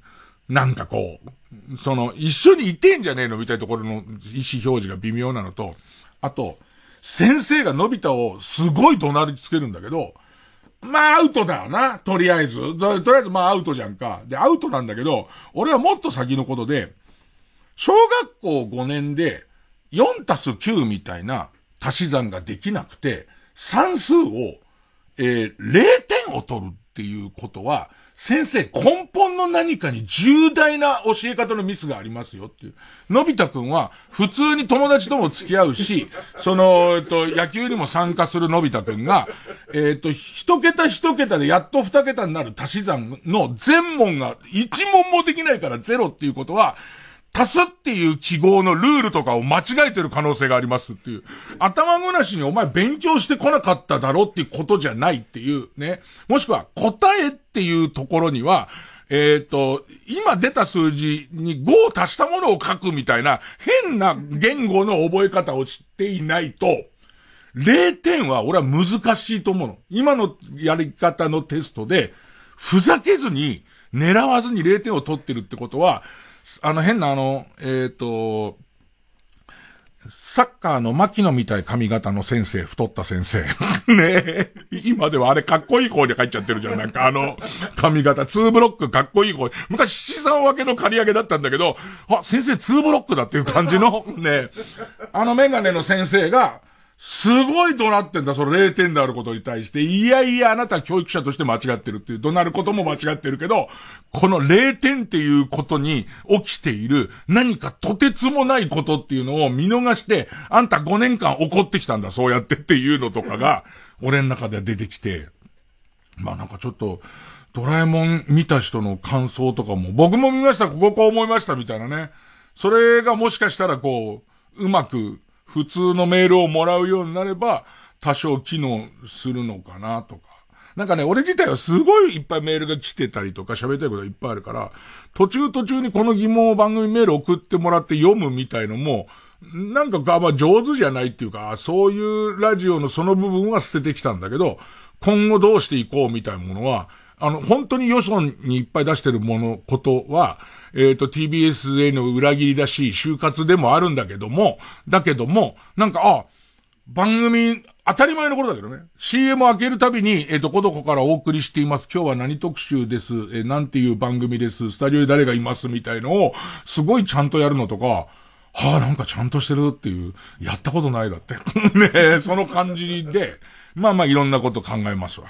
なんかこう、その、一緒にいてんじゃねえのみたいなところの意思表示が微妙なのと、あと、先生がのび太をすごい怒鳴りつけるんだけど、まあアウトだよな、とりあえず。とりあえずまあアウトじゃんか。で、アウトなんだけど、俺はもっと先のことで、小学校5年で4たす9みたいな足し算ができなくて、算数を、えー、0点を取るっていうことは、先生、根本の何かに重大な教え方のミスがありますよっていう。のび太くんは、普通に友達とも付き合うし、その、えっと、野球にも参加するのび太くんが、えっと、一桁一桁でやっと二桁になる足し算の全問が一問もできないからゼロっていうことは、足すっていう記号のルールとかを間違えてる可能性がありますっていう。頭ごなしにお前勉強してこなかっただろっていうことじゃないっていうね。もしくは答えっていうところには、えっ、ー、と、今出た数字に5を足したものを書くみたいな変な言語の覚え方を知っていないと、0点は俺は難しいと思うの。今のやり方のテストで、ふざけずに、狙わずに0点を取ってるってことは、あの変なあの、えっ、ー、と、サッカーの牧野みたい髪型の先生、太った先生。ねえ。今ではあれかっこいい方に入っちゃってるじゃん。なんかあの、髪型、ツーブロックかっこいい方。昔七三分けの刈り上げだったんだけど、あ、先生ツーブロックだっていう感じの、ねあのメガネの先生が、すごい怒鳴ってんだ、その0点であることに対して。いやいや、あなた教育者として間違ってるっていう、怒鳴ることも間違ってるけど、この0点っていうことに起きている何かとてつもないことっていうのを見逃して、あんた5年間怒ってきたんだ、そうやってっていうのとかが、俺の中では出てきて、まあなんかちょっと、ドラえもん見た人の感想とかも、僕も見ました、こここう思いましたみたいなね。それがもしかしたらこう、うまく普通のメールをもらうようになれば、多少機能するのかなとか。なんかね、俺自体はすごいいっぱいメールが来てたりとか喋りたいことがいっぱいあるから、途中途中にこの疑問を番組メール送ってもらって読むみたいのも、なんかがまあ上手じゃないっていうか、そういうラジオのその部分は捨ててきたんだけど、今後どうしていこうみたいなものは、あの、本当によそにいっぱい出してるもの、ことは、えっ、ー、と、TBS への裏切りだし、就活でもあるんだけども、だけども、なんか、あ、番組、当たり前のことだけどね。CM 開けるたびに、えっ、ー、と、どこからお送りしています。今日は何特集です？えー、なんていう番組です？スタジオに誰がいます？みたいのを、すごいちゃんとやるのとか、はあ、なんかちゃんとしてるっていう、やったことないだって。ねその感じで、まあまあいろんなこと考えますわ。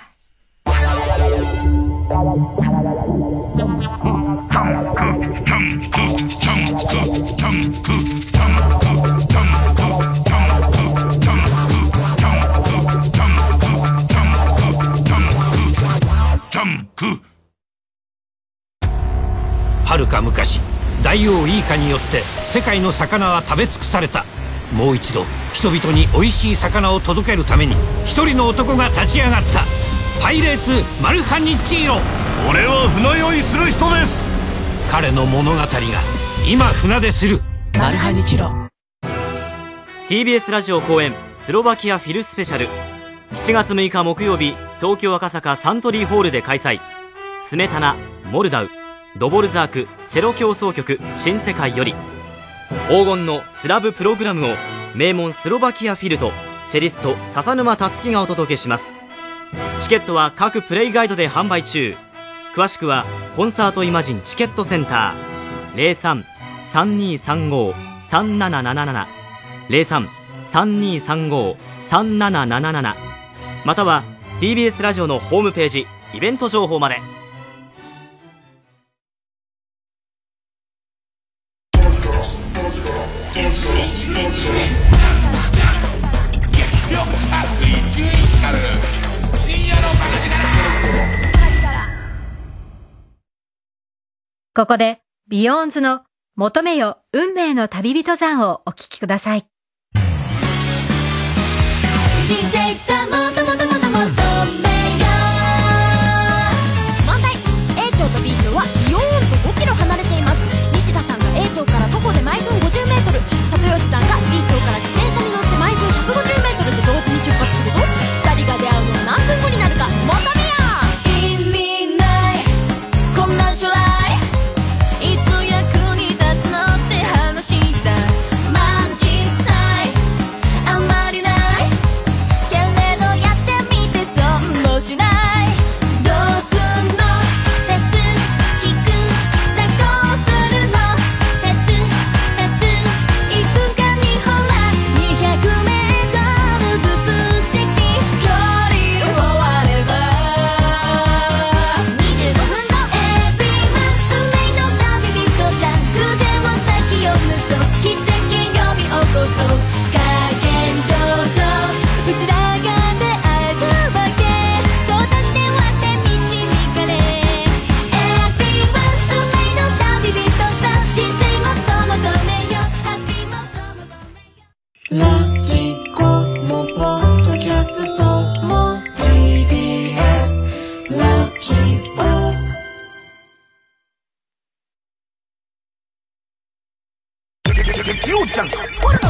イーカによって世界の魚は食べ尽くされた。もう一度人々に美味しい魚を届けるために一人の男が立ち上がった。パイレーツマルハニッチーロ。俺は船酔いする人です。彼の物語が今船出する。マルハニチロ。TBS ラジオ公演スロバキアフィルスペシャル。7月6日木曜日東京赤坂サントリーホールで開催。スメタナモルダウドボルザークチェロ協奏曲新世界より。黄金のスラブプログラムを名門スロバキアフィルとチェリスト笹沼達樹がお届けします。チケットは各プレイガイドで販売中。詳しくはコンサートイマジンチケットセンター。03-3235-3777 03-3235-3777または TBS ラジオのホームページイベント情報まで。ここで、ビヨーンズの求めよ運命の旅人算をお聴きください。ラジコもポッドキャストも TBS ラジオ光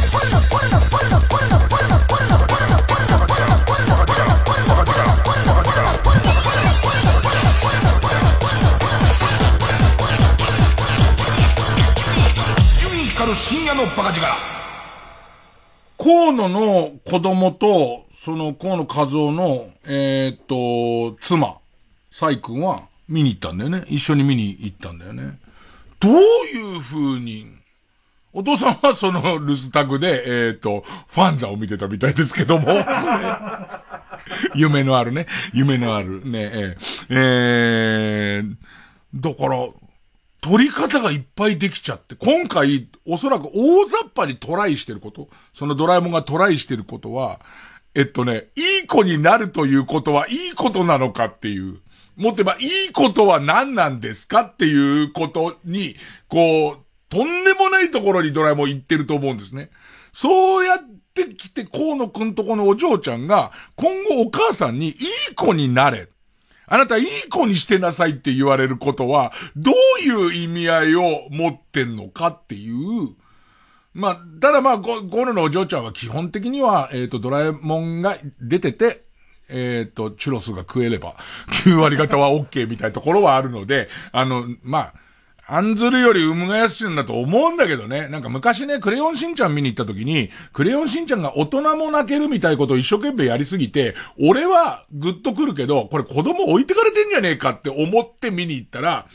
河野の子供と、その河野和夫の、えーっと、妻、サイ君は見に行ったんだよね。一緒に見に行ったんだよね。どういう風に、お父さんはその留守宅で、えーっと、ファンザを見てたみたいですけども。夢のあるね。夢のあるね。えーえーだから、取り方がいっぱいできちゃって、今回、おそらく大雑把にトライしてること、そのドラえもんがトライしてることは、えっとね、いい子になるということはいいことなのかっていう、もっと言えばいいことは何なんですかっていうことに、こう、とんでもないところにドラえもん行ってると思うんですね。そうやってきて、河野くんとこのお嬢ちゃんが、今後お母さんにいい子になれ。あなたいい子にしてなさいって言われることは、どういう意味合いを持ってんのかっていう。まあ、ただまあ、ゴゴロのお嬢ちゃんは基本的には、えっ、と、ドラえもんが出てて、えっ、と、チュロスが食えれば、9割方は OK みたいなところはあるので、あの、まあ、案ずるより産むがやすいんだと思うんだけどね。なんか昔ね、クレヨンしんちゃん見に行った時に、クレヨンしんちゃんが大人も泣けるみたいなことを一生懸命やりすぎて、俺はグッとくるけど、これ子供置いてかれてんじゃねえかって思って見に行ったら、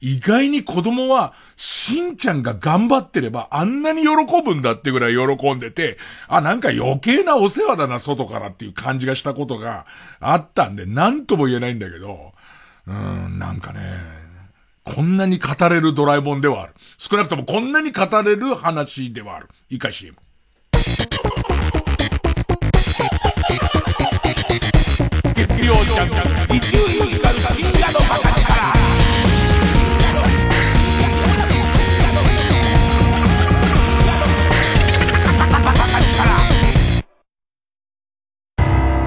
意外に子供は、しんちゃんが頑張ってればあんなに喜ぶんだってぐらい喜んでて、あ、なんか余計なお世話だな、外からっていう感じがしたことがあったんで、なんとも言えないんだけど、うん、なんかね、こんなに語れるドラえもんではある。少なくともこんなに語れる話ではある。いか CM。月曜ジャンク一流ミュージカル深夜のバカ力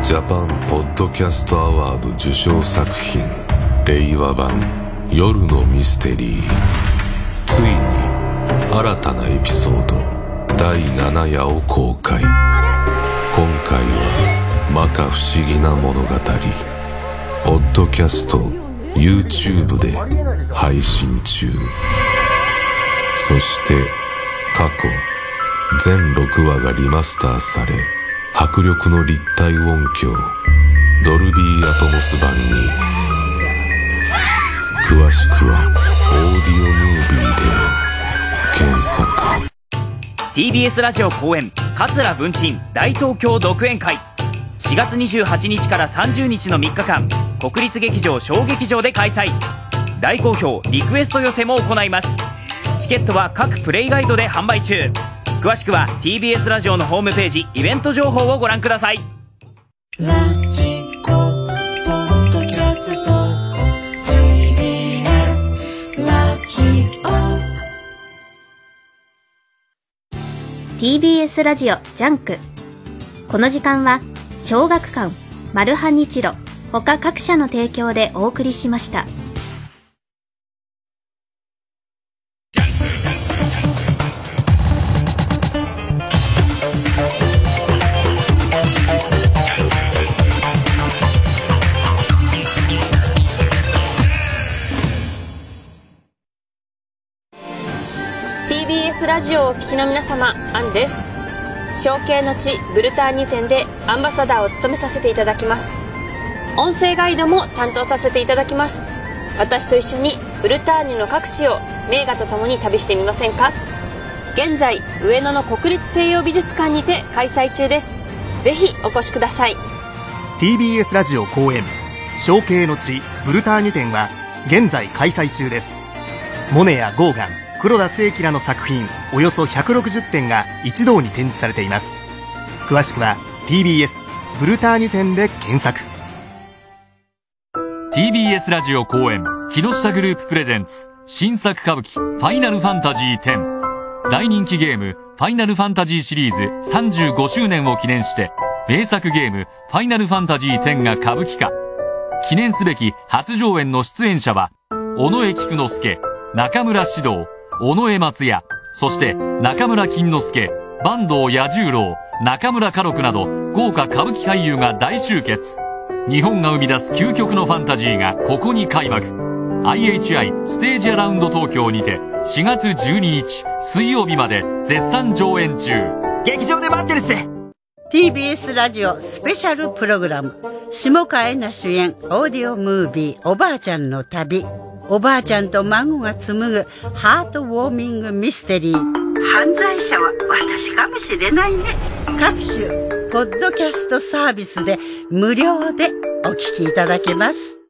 ジャパンポッドキャストアワード受賞作品令和版夜のミステリー。ついに新たなエピソード第7夜を公開。今回は摩訶不思議な物語ポッドキャスト YouTube で配信中。そして過去全6話がリマスターされ迫力の立体音響ドルビーアトモス版に詳しくはオーディオムービーで検索。TBS ラジオ公演桂文鎮大東京独演会。4月28日から30日の3日間国立劇場小劇場で開催。大好評リクエスト寄せも行います。チケットは各プレイガイドで販売中。詳しくは TBS ラジオのホームページイベント情報をご覧ください TBS ラジオジャンク。この時間は小学館マルハニチロ他各社の提供でお送りしました。TBS ラジオをお聞きの皆様アンです。承継の地ブルターニュ店でアンバサダーを務めさせていただきます。音声ガイドも担当させていただきます。私と一緒にブルターニュの各地を名画とともに旅してみませんか？現在上野の国立西洋美術館にて開催中です。ぜひお越しください。TBS ラジオ公演承継の地ブルターニュ展は現在開催中です。モネやゴーガン黒田清輝らの作品およそ160点が一堂に展示されています。詳しくは TBS ブルターニュ展で検索。TBS ラジオ公演木下グループプレゼンツ新作歌舞伎ファイナルファンタジー10大人気ゲームファイナルファンタジーシリーズ35周年を記念して名作ゲームファイナルファンタジー10が歌舞伎化。記念すべき初上演の出演者は尾上菊之助中村獅童尾上松也そして中村金之助坂東彌十郎中村歌六など豪華歌舞伎俳優が大集結。日本が生み出す究極のファンタジーがここに開幕。IHI ステージアラウンド東京にて4月12日水曜日まで絶賛上演中。劇場で待ってるっす TBS ラジオスペシャルプログラム。下川恵那主演オーディオムービーおばあちゃんの旅おばあちゃんと孫が紡ぐハートウォーミングミステリー。犯罪者は私かもしれないね。各種ポッドキャストサービスで無料でお聴きいただけます。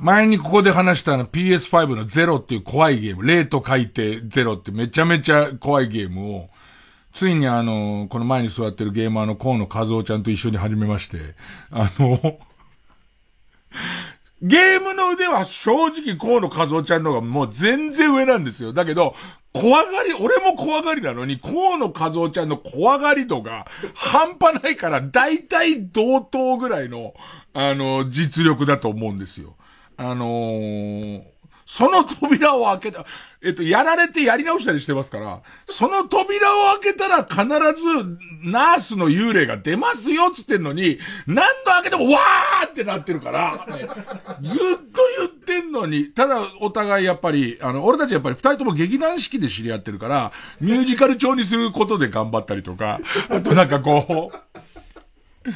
前にここで話したあの PS5 のゼロっていう怖いゲーム、0と書いてゼロってめちゃめちゃ怖いゲームを、ついにあの、この前に座ってるゲーマーの河野和夫ちゃんと一緒に始めまして、あの、ゲームの腕は正直河野和夫ちゃんの方がもう全然上なんですよ。だけど、怖がり、俺も怖がりなのに、河野和夫ちゃんの怖がり度が半端ないから、だいたい同等ぐらいの、あの、実力だと思うんですよ。あのー、その扉を開けた、えっと、やられてやり直したりしてますから、その扉を開けたら必ず、ナースの幽霊が出ますよっつってんのに、何度開けてもわーってなってるから、ね、ずっと言ってんのに、ただお互いやっぱり、あの、俺たちやっぱり二人とも劇団四季で知り合ってるから、ミュージカル調にすることで頑張ったりとか、あとなんかこう、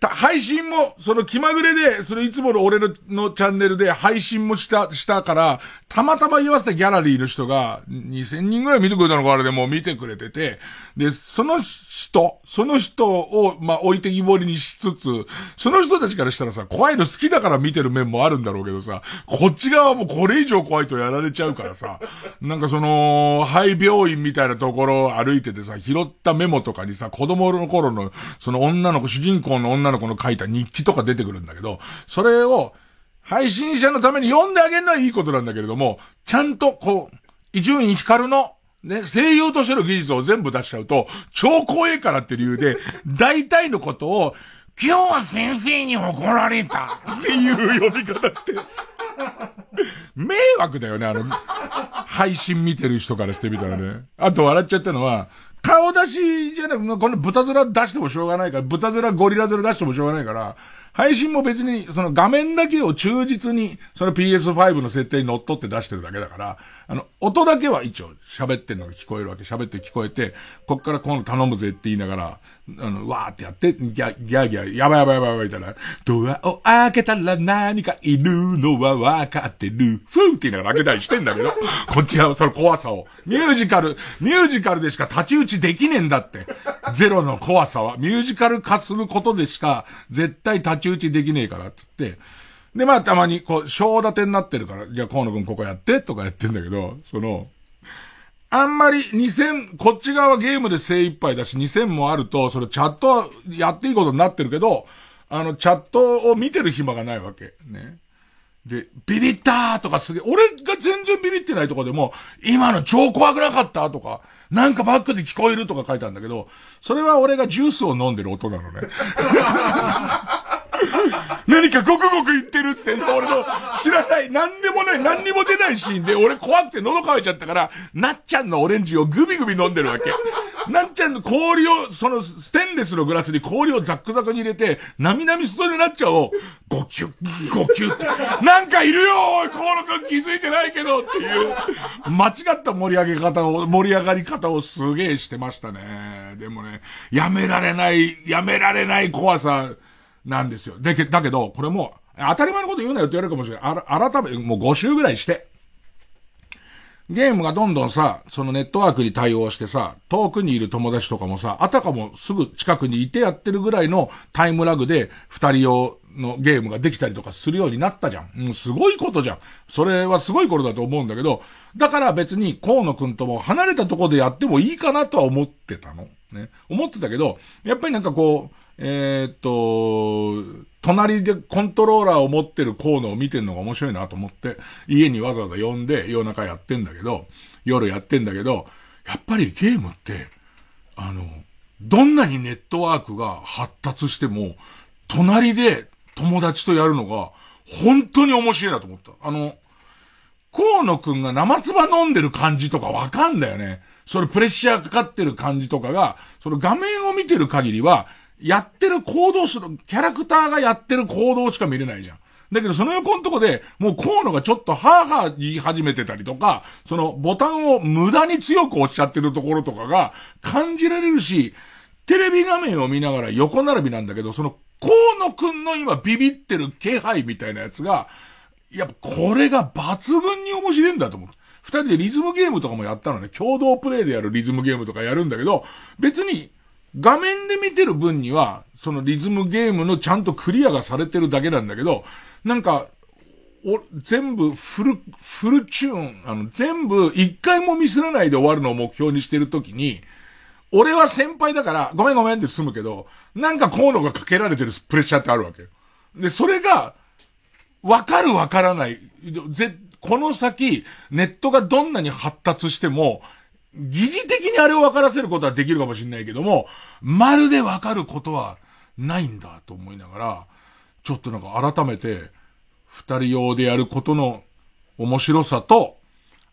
配信も、その気まぐれで、そのいつもの俺ののチャンネルで配信もした、したから、たまたま言わせたギャラリーの人が、2000人ぐらい見てくれたのかあれでもう見てくれてて、で、その人、その人を、まあ、置いてきぼりにしつつ、その人たちからしたらさ、怖いの好きだから見てる面もあるんだろうけどさ、こっち側もこれ以上怖いとやられちゃうからさ、なんかその、廃病院みたいなところを歩いててさ、拾ったメモとかにさ、子供の頃の、その女の子、主人公の女女の子の書いた日記とか出てくるんだけど、それを、配信者のために読んであげるのはいいことなんだけれども、ちゃんとこう、伊集院光の、ね、声優としての技術を全部出しちゃうと、超怖いからって理由で、大体のことを、今日は先生に怒られたっていう読み方して、迷惑だよね、あの、配信見てる人からしてみたらね。あと笑っちゃったのは、顔出しじゃなく、この豚面出してもしょうがないから、豚面ゴリラ面出してもしょうがないから、配信も別に、その画面だけを忠実に、その PS5 の設定に乗っ取って出してるだけだから、あの、音だけは一応喋ってんのが聞こえるわけ。喋って聞こえて、こっから今度頼むぜって言いながら、あの、わーってやって、ギャギャギャ、やばいやばいやばいやばいみたいな。ドアを開けたら何かいるのはわかってる。ふーって言いながら開けたりしてんだけど、こっちはその怖さを。ミュージカル、ミュージカルでしか立ち打ちできねえんだって。ゼロの怖さは。ミュージカル化することでしか、絶対立ち打ちできねえから、つって。で、まあたまに、こう、小立てになってるから、じゃあ河野くんここやってとかやってんだけど、その、あんまり2000、こっち側ゲームで精一杯だし2000もあると、それチャットやっていいことになってるけど、あの、チャットを見てる暇がないわけ。ね。で、ビビったーとかすげえ、俺が全然ビビってないとこでも、今の超怖くなかったとか、なんかバックで聞こえるとか書いたんだけど、それは俺がジュースを飲んでる音なのね。何かゴクゴク言ってるっつって、俺の知らない、何でもない、何にも出ないシーンで、俺怖くて喉乾いちゃったから、なっちゃんのオレンジをグビグビ飲んでるわけ。なっちゃんの氷を、そのステンレスのグラスに氷をザックザクに入れて、なみなみ外でなっちゃんを、ゴキュッ、ゴキュッ。って、なんかいるよおい、河野くん気づいてないけどっていう、間違った盛り上げ方を、盛り上がり方をすげえしてましたね。でもね、やめられない、やめられない怖さ、なんですよ。で、だけど、これも、当たり前のこと言うなよって言われるかもしれない。あら、改め、もう5週ぐらいして。ゲームがどんどんさ、そのネットワークに対応してさ、遠くにいる友達とかもさ、あたかもすぐ近くにいてやってるぐらいのタイムラグで二人用のゲームができたりとかするようになったじゃん。うん、すごいことじゃん。それはすごい頃だと思うんだけど、だから別に河野くんとも離れたとこでやってもいいかなとは思ってたの。ね。思ってたけど、やっぱりなんかこう、えー、っと、隣でコントローラーを持ってるコーナーを見てるのが面白いなと思って、家にわざわざ呼んで夜中やってんだけど、夜やってんだけど、やっぱりゲームって、あの、どんなにネットワークが発達しても、隣で友達とやるのが、本当に面白いなと思った。あの、河野くんが生唾飲んでる感じとかわかんだよね。それプレッシャーかかってる感じとかが、その画面を見てる限りは、やってる行動する、キャラクターがやってる行動しか見れないじゃん。だけどその横のとこで、もう河野がちょっとハーハー言い始めてたりとか、そのボタンを無駄に強く押しちゃってるところとかが感じられるし、テレビ画面を見ながら横並びなんだけど、その河野くんの今ビビってる気配みたいなやつが、やっぱこれが抜群に面白いんだと思う。二人でリズムゲームとかもやったのね。共同プレイでやるリズムゲームとかやるんだけど、別に画面で見てる分には、そのリズムゲームのちゃんとクリアがされてるだけなんだけど、なんか、お、全部フル、フルチューン、あの、全部一回もミスらないで終わるのを目標にしてるときに、俺は先輩だから、ごめんごめんって済むけど、なんか河野がかけられてるプレッシャーってあるわけ。で、それが、わかるわからない。ぜ、この先、ネットがどんなに発達しても、疑似的にあれを分からせることはできるかもしれないけども、まるで分かることはないんだと思いながら、ちょっとなんか改めて、二人用でやることの面白さと、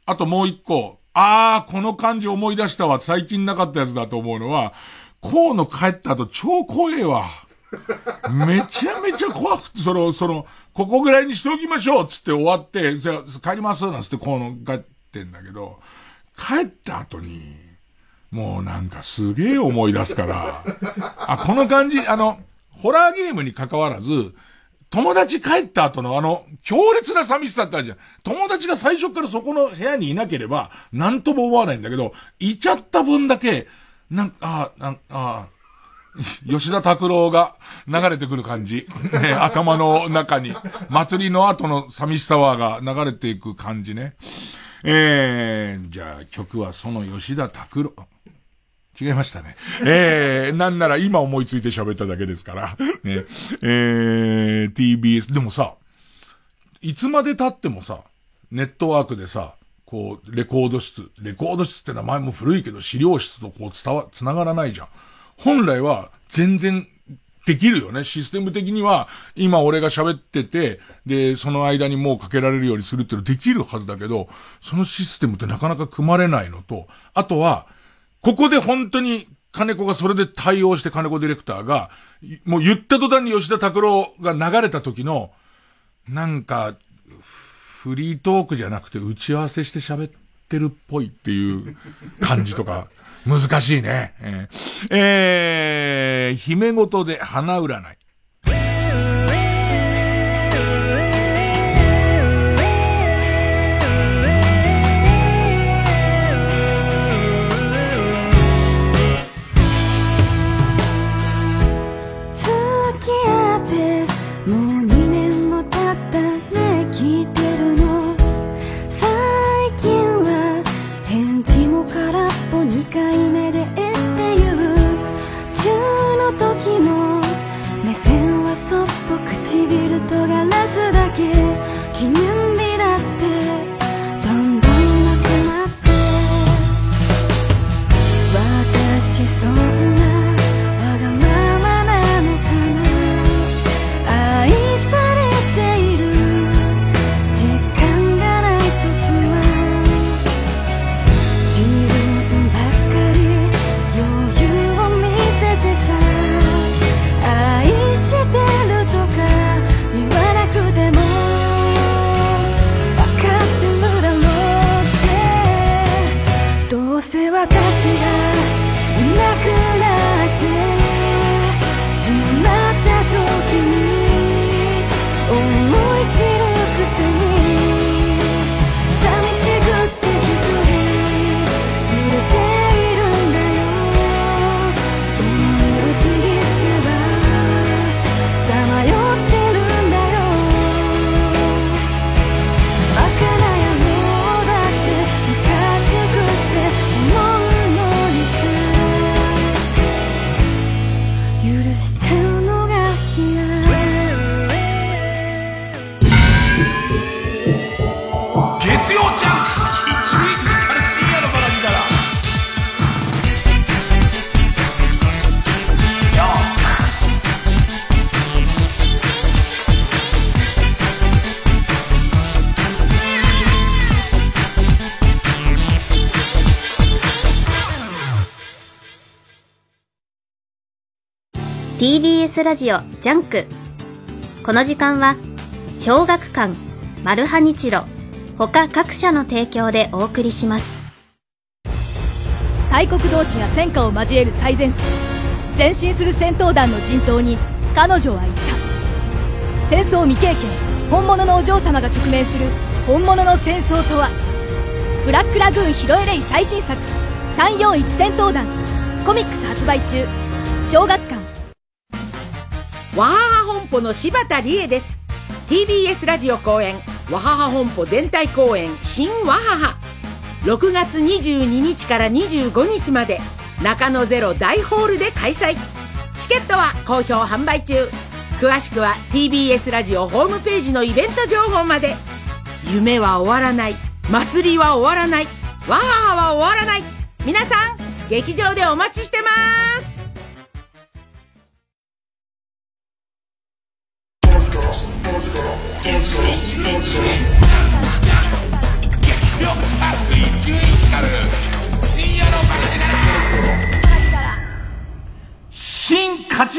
あともう一個、あー、この感じ思い出したわ、最近なかったやつだと思うのは、河野帰った後超怖えわ。めちゃめちゃ怖くて、その、その、ここぐらいにしておきましょうつって終わって、じゃあ帰りますなんつって河野帰ってんだけど、帰った後に、もうなんかすげえ思い出すから、あ、この感じ、あの、ホラーゲームに関わらず、友達帰った後のあの、強烈な寂しさってあるじゃん。友達が最初からそこの部屋にいなければ、なんとも思わないんだけど、いちゃった分だけ、なんか、あ、あ、あ、吉田拓郎が流れてくる感じ。ね、頭の中に。祭りの後の寂しさはが流れていく感じね。えー、じゃあ曲はその吉田拓郎。違いましたね。えー、なんなら今思いついて喋っただけですから。ね。えー、TBS、でもさ、いつまで経ってもさ、ネットワークでさ、こう、レコード室、レコード室って名前も古いけど資料室とこう伝わ、繋がらないじゃん。本来は全然できるよね。システム的には、今俺が喋ってて、で、その間にもうかけられるようにするっていうのできるはずだけど、そのシステムってなかなか組まれないのと、あとは、ここで本当に金子がそれで対応して金子ディレクターが、もう言った途端に吉田拓郎が流れた時の、なんか、フリートークじゃなくて打ち合わせして喋ってるっぽいっていう感じとか、難しいね。えー、えー、姫ごとで花占い。TBS ラジオジャンク。この時間は小学館マルハニチロ他各社の提供でお送りします。大国同士が戦火を交える最前線。前進する戦闘団の陣頭に彼女は言った。戦争未経験本物のお嬢様が直面する本物の戦争とは。ブラックラグーンヒロエレイ最新作341戦闘団コミックス発売中。小学館わはは本舗の柴田理恵です。TBS ラジオ公演わはは本舗全体公演新わはは6月22日から25日まで中野ゼロ大ホールで開催。チケットは好評販売中。詳しくは TBS ラジオホームページのイベント情報まで。夢は終わらない。祭りは終わらない。わははは終わらない。皆さん劇場でお待ちしてます。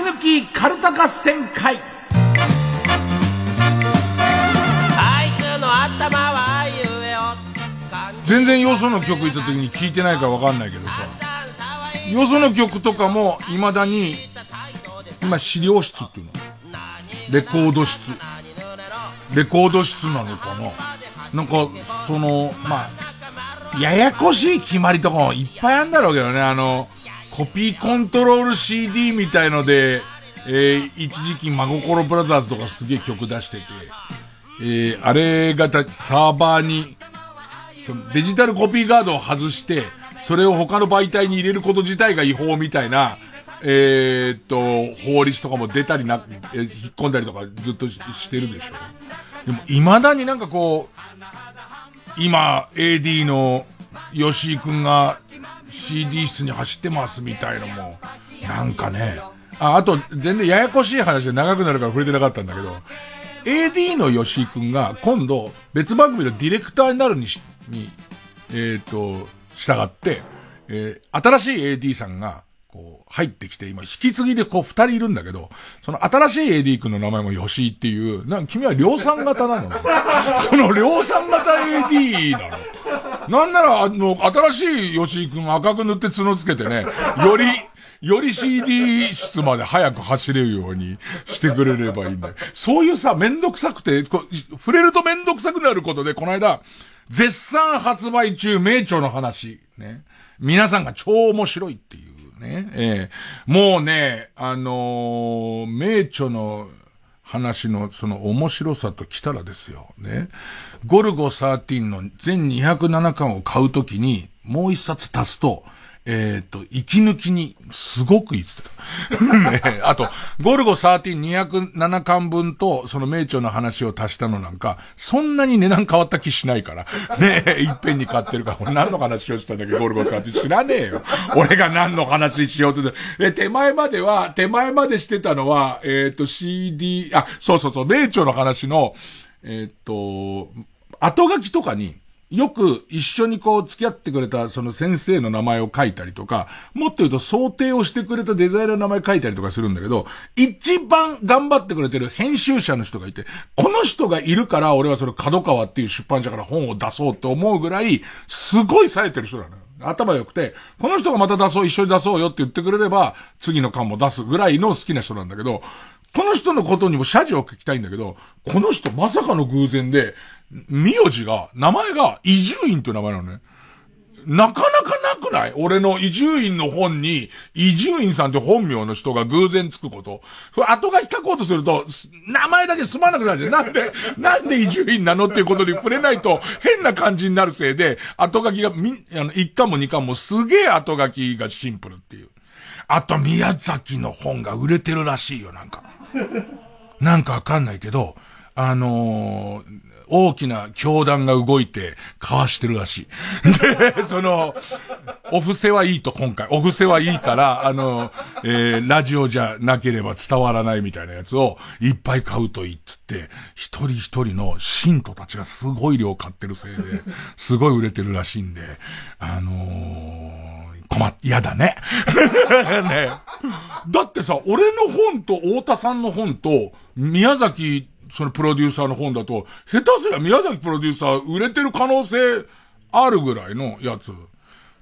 抜きカルタ合戦会。全然よその曲行った時に聞いてないから分かんないけどさ。よその曲とかも未だに今資料室っていうの。レコード室。レコード室なのかな。なんかそのまあややこしい決まりとかもいっぱいあるんだろうけどね。あのコピーコントロール CD みたいので、えー、一時期真心ブラザーズとかすげえ曲出してて、えー、あれがたサーバーに、デジタルコピーガードを外して、それを他の媒体に入れること自体が違法みたいな、えー、っと、法律とかも出たりな、えー、引っ込んだりとかずっとしてるでしょ。でも未だになんかこう、今、AD の吉井くんが CD 室に走ってますみたいのも、なんかね、あ、あと全然ややこしい話で長くなるから触れてなかったんだけど、AD の吉井くんが今度別番組のディレクターになるにし、に、えっ、ー、と、従って、えー、新しい AD さんが、こう、入ってきて、今、引き継ぎでこう、二人いるんだけど、その新しい AD 君の名前も吉井っていう、な、君は量産型なの。その量産型 AD なの。なんなら、あの、新しい吉井君赤く塗って角つけてね、より、より CD 室まで早く走れるようにしてくれればいいんだよ。そういうさ、めんどくさくて、こ触れるとめんどくさくなることで、この間、絶賛発売中名著の話、ね。皆さんが超面白いっていうね。えー、もうね、あのー、名著の話のその面白さと来たらですよ。ね。ゴルゴ13の全207巻を買うときに、もう一冊足すと、えっ、ー、と、息抜きに、すごくいいっつってた。あと、ゴルゴ13207巻分と、その名著の話を足したのなんか、そんなに値段変わった気しないから。ねえ、いっぺんに買ってるから、俺何の話をしたんだっけ、ゴルゴ13知らねえよ。俺が何の話しようとえ、手前までは、手前までしてたのは、えっ、ー、と、CD、あ、そうそうそう、名著の話の、えっ、ー、と、後書きとかに、よく一緒にこう付き合ってくれたその先生の名前を書いたりとか、もっと言うと想定をしてくれたデザイナーの名前書いたりとかするんだけど、一番頑張ってくれてる編集者の人がいて、この人がいるから俺はその角川っていう出版社から本を出そうって思うぐらい、すごい冴えてる人なのよ。頭良くて、この人がまた出そう、一緒に出そうよって言ってくれれば、次の巻も出すぐらいの好きな人なんだけど、この人のことにも謝辞を聞きたいんだけど、この人まさかの偶然で、名字が、名前が、伊集院っていう名前なのね。なかなかなくない？俺の伊集院の本に、伊集院さんって本名の人が偶然つくこと。それ後が書こうとすると、名前だけ済まなくなるじゃん。なんで、なんで伊集院なのっていうことに触れないと変な感じになるせいで、後書きがみ、あの、一巻も二巻もすげえ後書きがシンプルっていう。あと宮崎の本が売れてるらしいよ、なんか。なんかわかんないけど、あのー、大きな教団が動いて、かわしてるらしい。で、その、お布施はいいと今回、お布施はいいから、あの、えー、ラジオじゃなければ伝わらないみたいなやつをいっぱい買うといいっつって、一人一人の信徒たちがすごい量買ってるせいで、すごい売れてるらしいんで、あのー、困っ、嫌だね。ね。だってさ、俺の本と太田さんの本と、宮崎、そのプロデューサーの本だと、下手すりゃ宮崎プロデューサー売れてる可能性あるぐらいのやつ。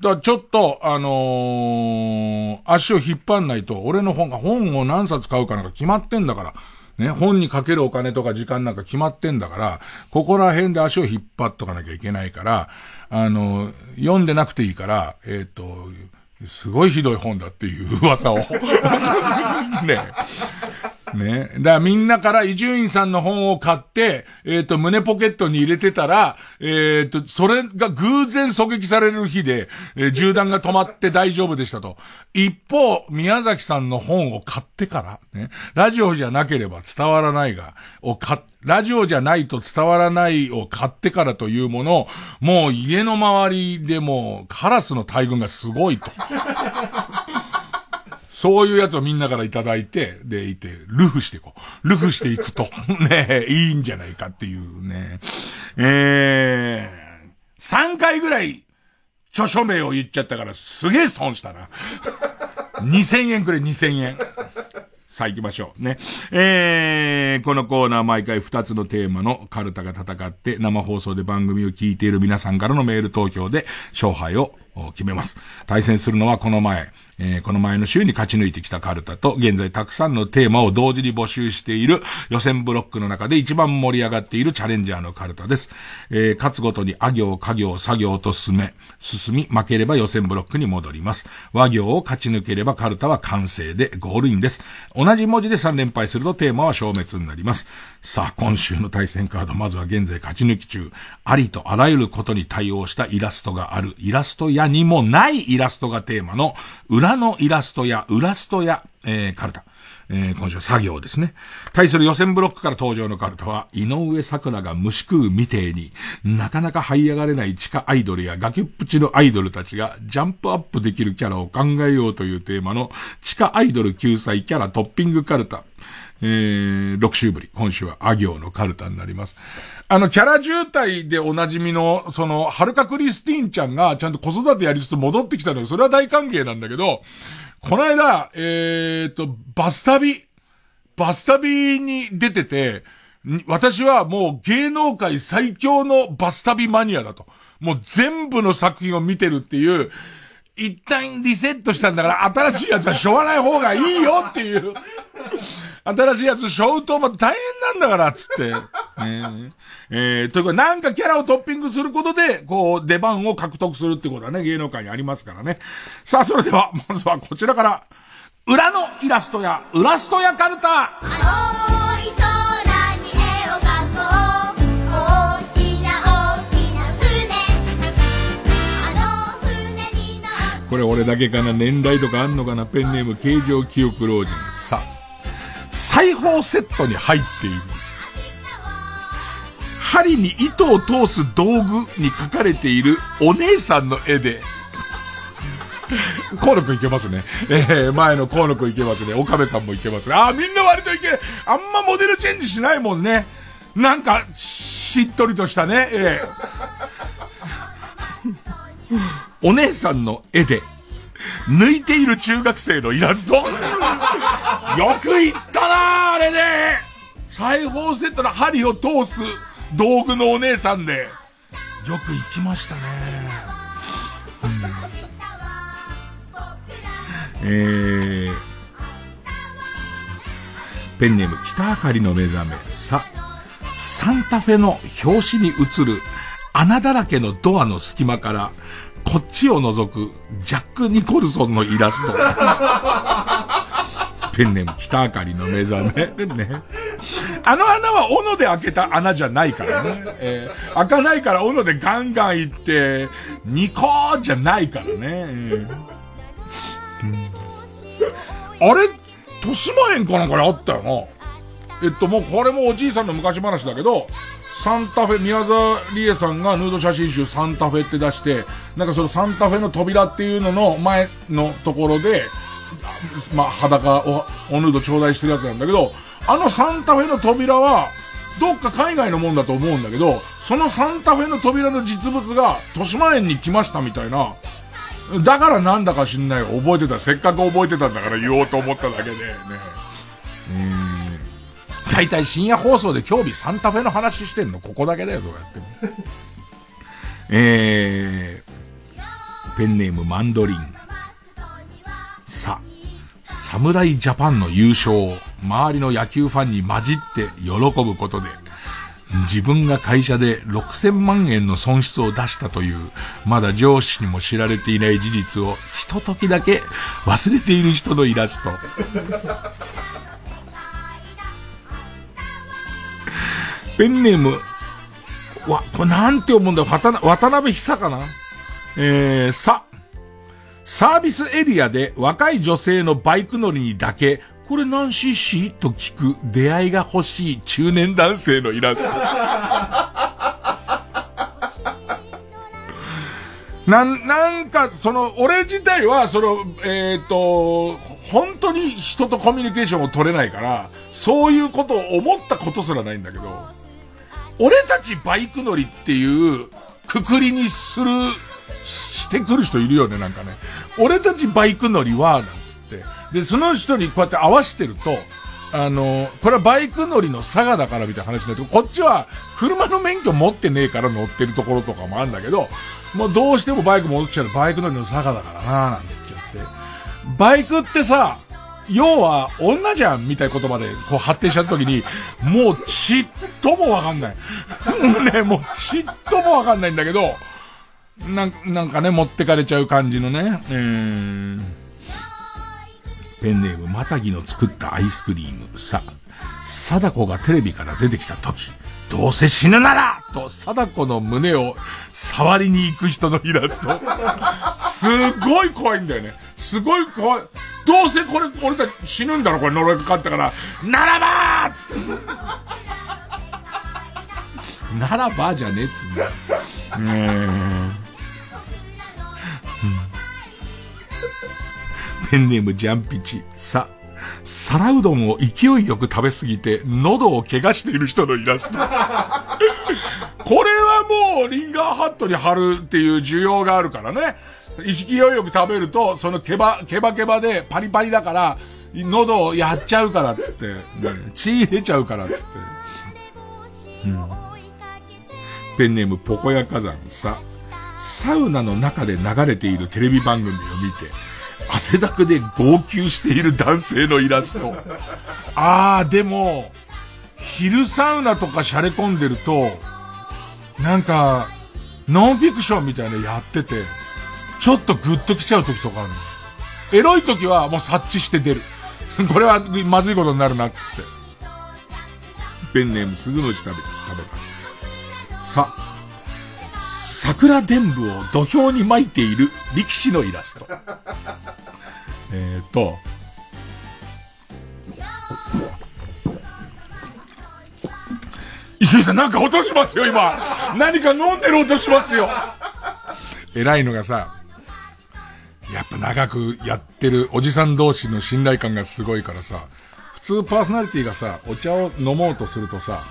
だからちょっと、あのー、足を引っ張んないと、俺の本が、本を何冊買うかなんか決まってんだから。ね、本にかけるお金とか時間なんか決まってんだから、ここら辺で足を引っ張っとかなきゃいけないから、あの、読んでなくていいから、えっ、と、すごいひどい本だっていう噂を。ね。ね。だからみんなから伊集院さんの本を買って、えっ、ー、と、胸ポケットに入れてたら、えっ、ー、と、それが偶然狙撃される日で、えー、銃弾が止まって 大丈夫でしたと。一方、宮崎さんの本を買ってから、ね、ラジオじゃなければ伝わらないが、を買ラジオじゃないと伝わらないを買ってからというものを、もう家の周りでもカラスの大群がすごいと。そういうやつをみんなからいただいて、でいて、ルフしていこう。ルフしていくと、ねいいんじゃないかっていうね。えー、3回ぐらい、著書名を言っちゃったからすげえ損したな。2000円くれ2000円。さあ行きましょう。ね。えー、このコーナー毎回2つのテーマのカルタが戦って生放送で番組を聞いている皆さんからのメール投票で勝敗を決めます。対戦するのはこの前、えー、この前の週に勝ち抜いてきたカルタと、現在たくさんのテーマを同時に募集している予選ブロックの中で一番盛り上がっているチャレンジャーのカルタです。えー、勝つごとにあ行、家行、作業と進め、進み、負ければ予選ブロックに戻ります。和行を勝ち抜ければカルタは完成でゴールインです。同じ文字で3連敗するとテーマは消滅になります。さあ、今週の対戦カード、まずは現在勝ち抜き中、ありとあらゆることに対応したイラストがある、イラストや屋にもないイラストがテーマの、裏のイラストや、裏ストや、えー、カルタ。えー、今週は作業ですね。対する予選ブロックから登場のカルタは、井上桜が虫食うみてえに、なかなか這い上がれない地下アイドルや崖っぷちのアイドルたちがジャンプアップできるキャラを考えようというテーマの地下アイドル救済キャラトッピングカルタ。えー、6週ぶり。今週はあ行のカルタになります。あの、キャラ渋滞でおなじみの、その、はるかクリスティーンちゃんがちゃんと子育てやりつつ戻ってきたのよ。それは大歓迎なんだけど、この間、えーと、バス旅、バス旅に出てて、私はもう芸能界最強のバス旅マニアだと。もう全部の作品を見てるっていう、一旦リセットしたんだから新しいやつはしょうがない方がいいよっていう。新しいやつしょうとまた大変なんだから、つって。ねえー、というか、なんかキャラをトッピングすることで、こう、出番を獲得するってことはね、芸能界にありますからね。さあ、それでは、まずはこちらから、裏のイラストや、ウラストやカルタ。これ俺だけかな年代とかあんのかなペンネーム形状記憶老人。裁縫セットに入っている。針に糸を通す道具に書かれているお姉さんの絵で、河野くんいけますね。えー、前の河野くんいけますね。岡部さんもいけますね。あー、みんな割といけあんまモデルチェンジしないもんね。なんか、しっとりとしたね、えー、お姉さんの絵で、抜いている中学生のイラストよく言ったなあれね裁縫セットの針を通す道具のお姉さんで。よく行きましたね。うん、えー、ペンネーム北あかりの目覚め。さ、サンタフェの表紙に映る穴だらけのドアの隙間から、こっちを覗くジャック・ニコルソンのイラスト。ペンネーム北あかりの目覚め。ね。あの穴は斧で開けた穴じゃないからね。えー、開かないから斧でガンガンいって、ニコーじゃないからね。えー、あれ、豊島園かなんかにあったよな。えっと、もうこれもおじいさんの昔話だけど、サンタフェ、宮沢りえさんがヌード写真集サンタフェって出して、なんかそのサンタフェの扉っていうのの前のところで、まあ、裸を、おヌード頂戴してるやつなんだけど、あのサンタフェの扉は、どっか海外のもんだと思うんだけど、そのサンタフェの扉の実物が、豊島園に来ましたみたいな、だからなんだか知んない。覚えてた。せっかく覚えてたんだから言おうと思っただけでね。えー、大体深夜放送で今日日サンタフェの話してんのここだけだよ、どうやっても。えー、ペンネームマンドリン。さあ、侍ジャパンの優勝を周りの野球ファンに混じって喜ぶことで、自分が会社で6000万円の損失を出したという、まだ上司にも知られていない事実を、ひと時だけ忘れている人のイラスト。ペンネーム、わ、これなんて読むんだ渡渡辺久かな？えー、さ、サービスエリアで若い女性のバイク乗りにだけこれ何 cc? と聞く出会いが欲しい中年男性のイラスト。なん、なんか、その、俺自体は、その、えっ、ー、と、本当に人とコミュニケーションを取れないから、そういうことを思ったことすらないんだけど、俺たちバイク乗りっていうくくりにする、してくる人いるよね、なんかね。俺たちバイク乗りは、なんつって。で、その人にこうやって合わせてると、あの、これはバイク乗りの差がだからみたいな話になって、こっちは車の免許持ってねえから乗ってるところとかもあるんだけど、もうどうしてもバイク戻っちゃうバイク乗りの差がだからななんつっちゃって。バイクってさ、要は女じゃんみたいな言葉でこう発展しちゃった時に、もうちっともわかんない。ね、もうちっともわかんないんだけど、なん、なんかね、持ってかれちゃう感じのね、えーペンネームまたぎの作ったアイスクリーム。さ、貞子がテレビから出てきた時、どうせ死ぬならと、貞子の胸を触りに行く人のイラスト。すごい怖いんだよね。すごい怖い。どうせこれ、俺たち死ぬんだろ、これ呪いかかったから。ならばーつって。ならばじゃねえっつうんだ。ねえ。ペンネームジャンピチ。さ、皿うどんを勢いよく食べすぎて、喉を怪我している人のイラスト。これはもう、リンガーハットに貼るっていう需要があるからね。意識よよく食べると、そのケバ、ケバケバでパリパリだから、喉をやっちゃうからっつって、ね、血出ちゃうからっつって。うん。ペンネームポコヤ火山さ、サウナの中で流れているテレビ番組を見て、汗だくで号泣している男性のイラスト。あー、でも、昼サウナとかシャレ込んでると、なんか、ノンフィクションみたいなやってて、ちょっとグッと来ちゃう時とかあるの。エロい時はもう察知して出る。これはまずいことになるなっつって。ペンネーム鈴虫食べた、食べた。さ、桜伝舞を土俵に巻いている力士のイラスト。えっと、石井さんなんか音しますよ、今。何か飲んでる音しますよ。偉いのがさ、やっぱ長くやってるおじさん同士の信頼感がすごいからさ、普通パーソナリティがさ、お茶を飲もうとするとさ、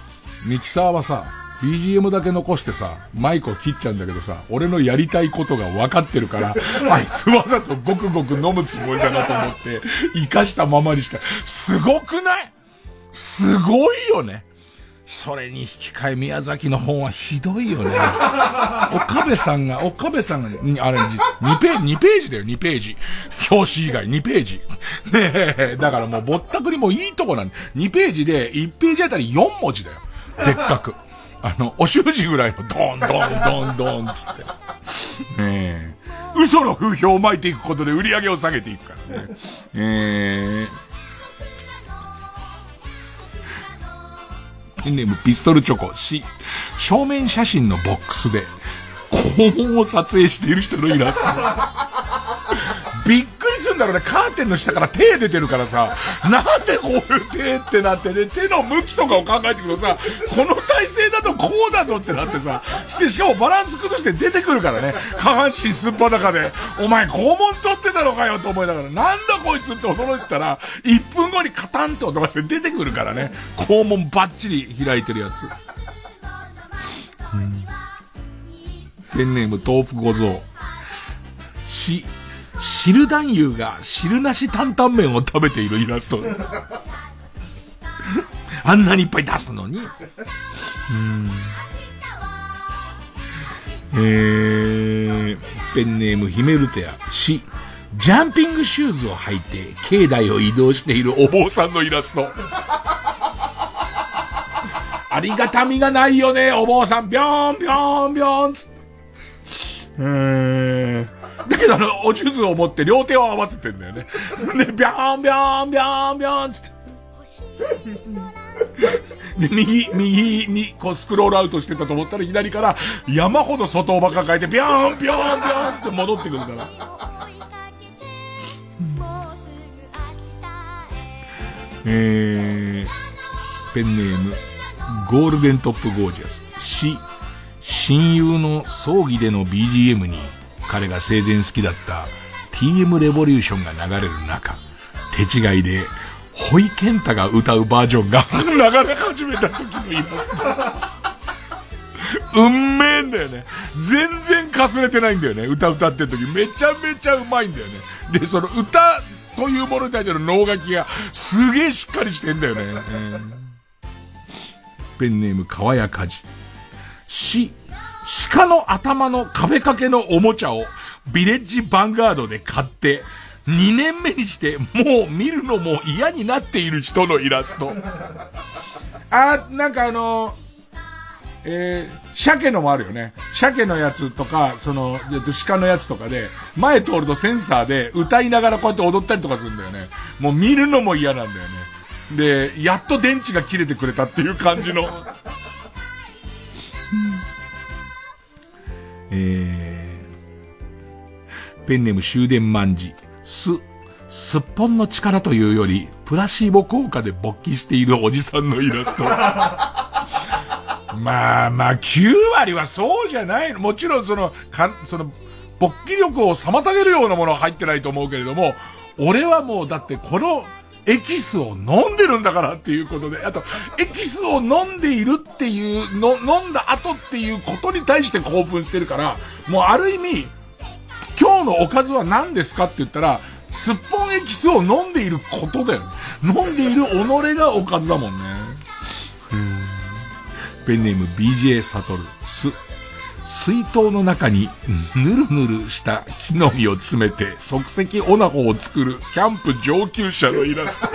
ミキサーはさ、BGM だけ残してさ、マイクを切っちゃうんだけどさ、俺のやりたいことが分かってるから、あいつわざとごくごく飲むつもりだなと思って、生かしたままにした。すごくない？すごいよね。それに引き換え宮崎の本はひどいよね。岡部さんが、岡部さんが、あれ、2ページ、2ページだよ、2ページ。表紙以外2ページ。ねえ、だからもうぼったくりもいいとこなんで、2ページで1ページあたり4文字だよ。でっかく。あの、お習字ぐらいのドンドンドンドンつって。ねえ。嘘の風評を巻いていくことで売り上げを下げていくからね。えー、ペンネームピストルチョコし、正面写真のボックスで、肛門を撮影している人のイラスト。びっくりするんだろうね。カーテンの下から手出てるからさ、なんでこういう手ってなってね、手の向きとかを考えてくるとさ、この体勢だとこうだぞってなってさ、して、しかもバランス崩して出てくるからね。下半身すっぱだかで、お前肛門取ってたのかよと思いながら、なんだこいつって驚いてたら、1分後にカタンって音がして出てくるからね。肛門バッチリ開いてるやつ。うん。ペンネーム豆腐小僧。し、汁男優が汁なし担々麺を食べているイラスト。あんなにいっぱい出すのに。うん。えー、ペンネームヒメルテア、し、ジャンピングシューズを履いて境内を移動しているお坊さんのイラスト。ありがたみがないよね、お坊さん。ぴょんぴょんぴょんつって。うーん。だけどあの、お地図を持って両手を合わせてんだよね。で、ぴょんぴょんぴょんぴょんつって。で、右、右にこうスクロールアウトしてたと思ったら左から山ほど外をば抱えて、ぴょんぴょんぴょんつって戻ってくるから。えー、ペンネーム、ゴールデントップゴージャス。し、親友の葬儀での BGM に、彼が生前好きだった TM レボリューションが流れる中、手違いで、ホイケンタが歌うバージョンが 流れ始めた時のイラスト。うんめえんだよね。全然かすれてないんだよね。歌歌ってる時。めちゃめちゃうまいんだよね。で、その歌というものに対しての脳書きがすげえしっかりしてんだよね。ペンネーム川谷かじ。し、鹿の頭の壁掛けのおもちゃをビレッジヴァンガードで買って、2年目にしてもう見るのも嫌になっている人のイラスト。あ、なんかあのえー、鮭のもあるよね。鮭のやつとか、その、鹿のやつとかで、前通るとセンサーで歌いながらこうやって踊ったりとかするんだよね。もう見るのも嫌なんだよね。で、やっと電池が切れてくれたっていう感じの。えー、ペンネーム終電万事。す、すっぽんの力というより、プラシーボ効果で勃起しているおじさんのイラスト。まあまあ、9割はそうじゃないの。もちろんその、か、その、勃起力を妨げるようなものは入ってないと思うけれども、俺はもうだってこのエキスを飲んでるんだからっていうことで、あと、エキスを飲んでいるっていうの、飲んだ後っていうことに対して興奮してるから、もうある意味、今日のおかずは何ですかって言ったら、すっぽんエキスを飲んでいることだよ。飲んでいる己がおかずだもんね。ペンネーム BJ サトル、す、水筒の中にぬるぬるした木の実を詰めて即席オナホを作るキャンプ上級者のイラスト。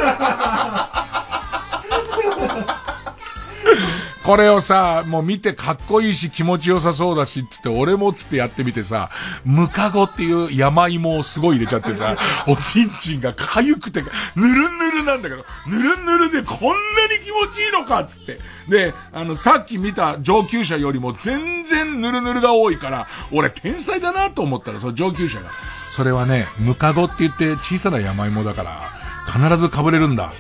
これをさ、もう見てかっこいいし気持ちよさそうだし、つって俺もつってやってみてさ、ムカゴっていう山芋をすごい入れちゃってさ、おちんちんが痒くて、ぬるぬるなんだけど、ぬるぬるでこんなに気持ちいいのかつって。で、あの、さっき見た上級者よりも全然ぬるぬるが多いから、俺天才だなと思ったら、その上級者が。それはね、ムカゴって言って小さな山芋だから、必ず被れるんだ。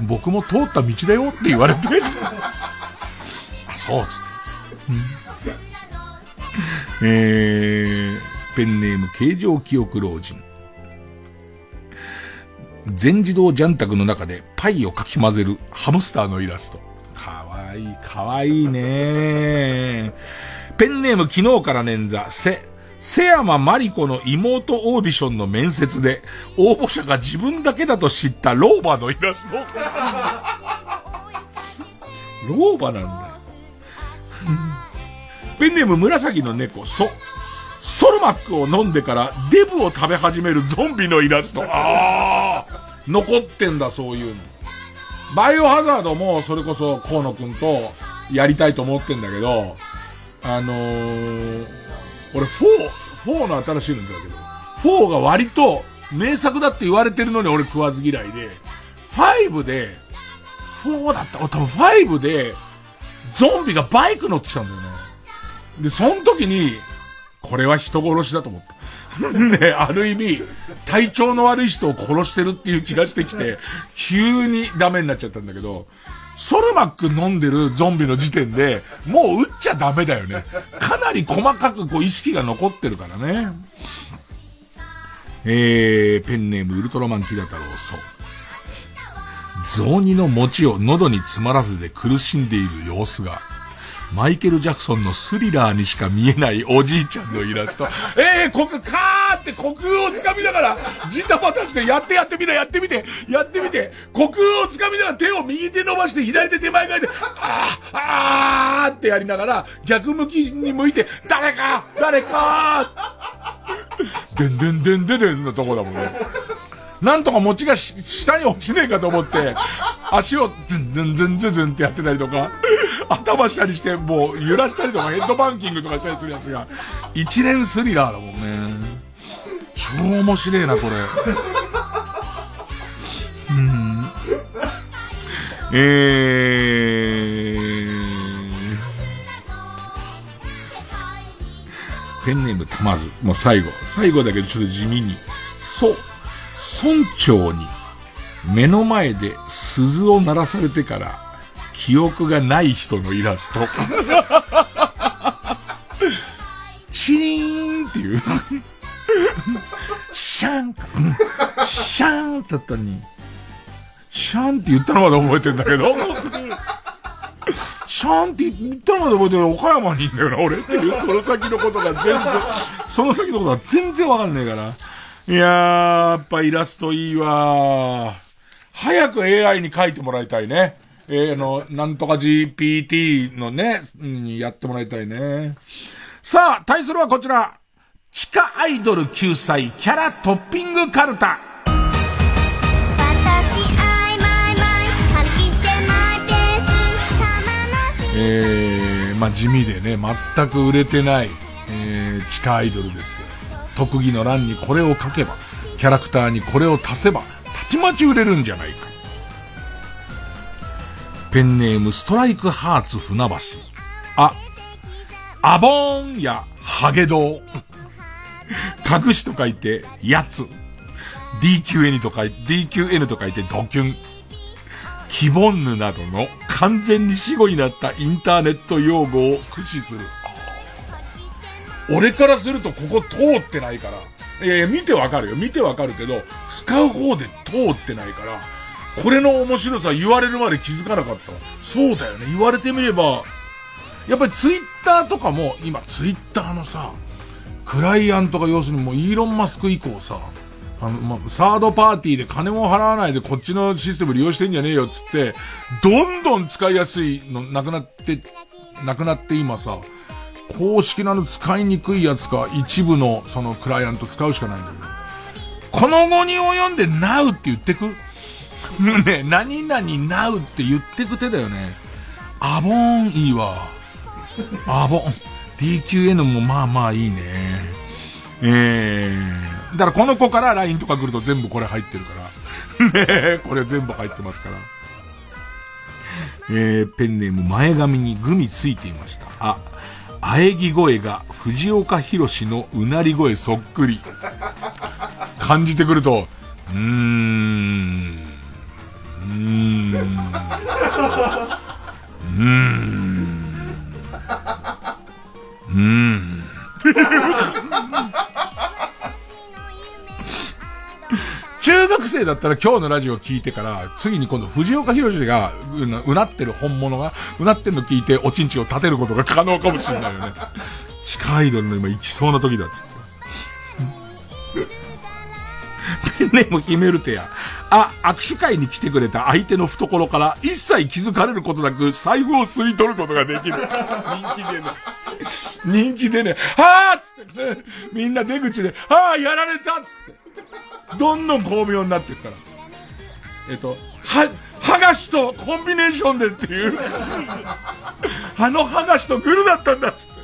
僕も通った道だよって言われて。そうっつって。えー、ペンネーム形状記憶老人。全自動ジャンタクの中でパイをかき混ぜるハムスターのイラスト。かわいい、かわいいねペンネーム昨日から捻挫、せ、瀬山マリコの妹オーディションの面接で、応募者が自分だけだと知った老婆のイラスト。老婆なんだ。ペンネーム紫の猫、ソ。ソルマックを飲んでからデブを食べ始めるゾンビのイラスト。ああ残ってんだ、そういうの。バイオハザードもそれこそ河野くんとやりたいと思ってんだけど、あのー、俺4、4の新しいのだけど、4が割と名作だって言われてるのに俺食わず嫌いで、5で、4だった、多分5で、ゾンビがバイク乗ってきたんだよね。で、その時に、これは人殺しだと思った。ね、ある意味、体調の悪い人を殺してるっていう気がしてきて、急にダメになっちゃったんだけど、ソルマック飲んでるゾンビの時点で、もう撃っちゃダメだよね。かなり細かくこう意識が残ってるからね。えー、ペンネームウルトラマンキダ太郎、そう。雑煮の餅を喉に詰まらせて苦しんでいる様子が、マイケル・ジャクソンのスリラーにしか見えないおじいちゃんのイラスト。え えー、こく、カーって虚空をつかみながら、ジタバタしてやってやってみな、やってみて、やってみて、虚空をつかみながら手を右手伸ばして左手手前側で、あー、あーってやりながら、逆向きに向いて、誰か誰かーでんでんでんでんでんのとこだもんね。なんとか餅が下に落ちねえかと思って、足をズンズンズンズンズンってやってたりとか、頭したりして、もう揺らしたりとかヘッドバンキングとかしたりするやつが、一連スリラーだもんね。超面白いな、これ。うん。えー。ペンネームたまず。もう最後。最後だけどちょっと地味に。そう。村長に目の前で鈴を鳴らされてから記憶がない人のイラスト。チリーンっていう。シャン、シャンだったのに、シャンって言ったのまで覚えてんだけど、シャンって言ったのまで覚えてる岡山にいんだよな、俺っていう、その先のことが全然、その先のことが全然わかんねえから。いやー、やっぱイラストいいわ早く AI に書いてもらいたいね。えー、の、なんとか GPT のね、にやってもらいたいね。さあ、対するはこちら。地下アイドル救済キャラトッピングカルタ。えー、まあ地味でね、全く売れてない、えー、地下アイドルです特技の欄にこれを書けば、キャラクターにこれを足せば、たちまち売れるんじゃないか。ペンネームストライクハーツ船橋。あ、アボーンやハゲドウ。隠しと書いて、やつ。DQN と書いて、DQN と書いてドキュン。キボンヌなどの完全に死語になったインターネット用語を駆使する。俺からするとここ通ってないから。いやいや、見てわかるよ。見てわかるけど、使う方で通ってないから、これの面白さ言われるまで気づかなかった。そうだよね。言われてみれば、やっぱりツイッターとかも、今ツイッターのさ、クライアントが要するにもうイーロンマスク以降さ、あの、ま、サードパーティーで金も払わないでこっちのシステム利用してんじゃねえよっつって、どんどん使いやすいのなくなって、なくなって今さ、公式なの使いにくいやつか、一部のそのクライアント使うしかないんだけど。この後に及んで Now って言ってく？ね、何々 Now って言ってく手だよね。アボンいいわ。アボン。DQN もまあまあいいね。えー。だからこの子から LINE とか来ると全部これ入ってるから。ねこれ全部入ってますから。えー、ペンネーム前髪にグミついていました。あ、喘ぎ声が藤岡弘のうなり声そっくり。感じてくると、うーん、うん、うん。中学生だったら今日のラジオ聞いてから、次に今度藤岡弘がうなうなってる本物が、うなってるの聞いておちんちんを立てることが可能かもしれないよね。地下アイドルの今行きそうな時だっつって。ペンネームヒメルテや。あ、握手会に来てくれた相手の懐から一切気づかれることなく財布を吸い取ることができる。人気でね。人気でね。はぁつってね。みんな出口で、はぁやられたっつって。どんどん巧妙になっていくから。えっと、は、剥がしとコンビネーションでっていう。あの剥がしとグルだったんだっつって。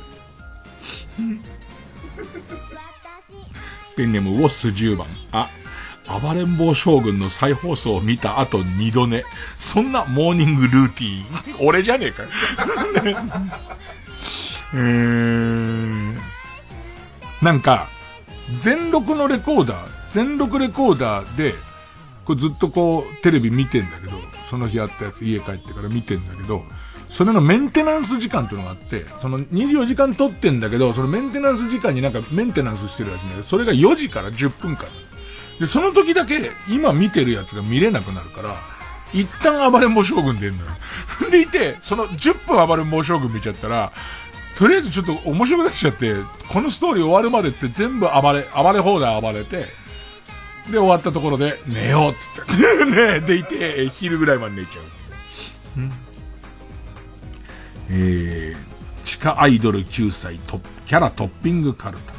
ペンネムウォッス10番。あ、暴れん坊将軍の再放送を見た後二度寝。そんなモーニングルーティーン。俺じゃねえかよ。えー、なんか、全録のレコーダー、全録レコーダーで、これずっとこう、テレビ見てんだけど、その日あったやつ家帰ってから見てんだけど、それのメンテナンス時間っていうのがあって、その24時間撮ってんだけど、そのメンテナンス時間になんかメンテナンスしてるやつね、それが4時から10分間。で、その時だけ今見てるやつが見れなくなるから、一旦暴れん坊将軍出んのよ。でいて、その10分暴れん坊将軍見ちゃったら、とりあえずちょっと面白くなっちゃって、このストーリー終わるまでって全部暴れ、暴れ放題暴れて、で終わったところで寝ようっつって。ねでいて、昼ぐらいまで寝ちゃう。うんえー、地下アイドル9歳トキャラトッピングカルタ。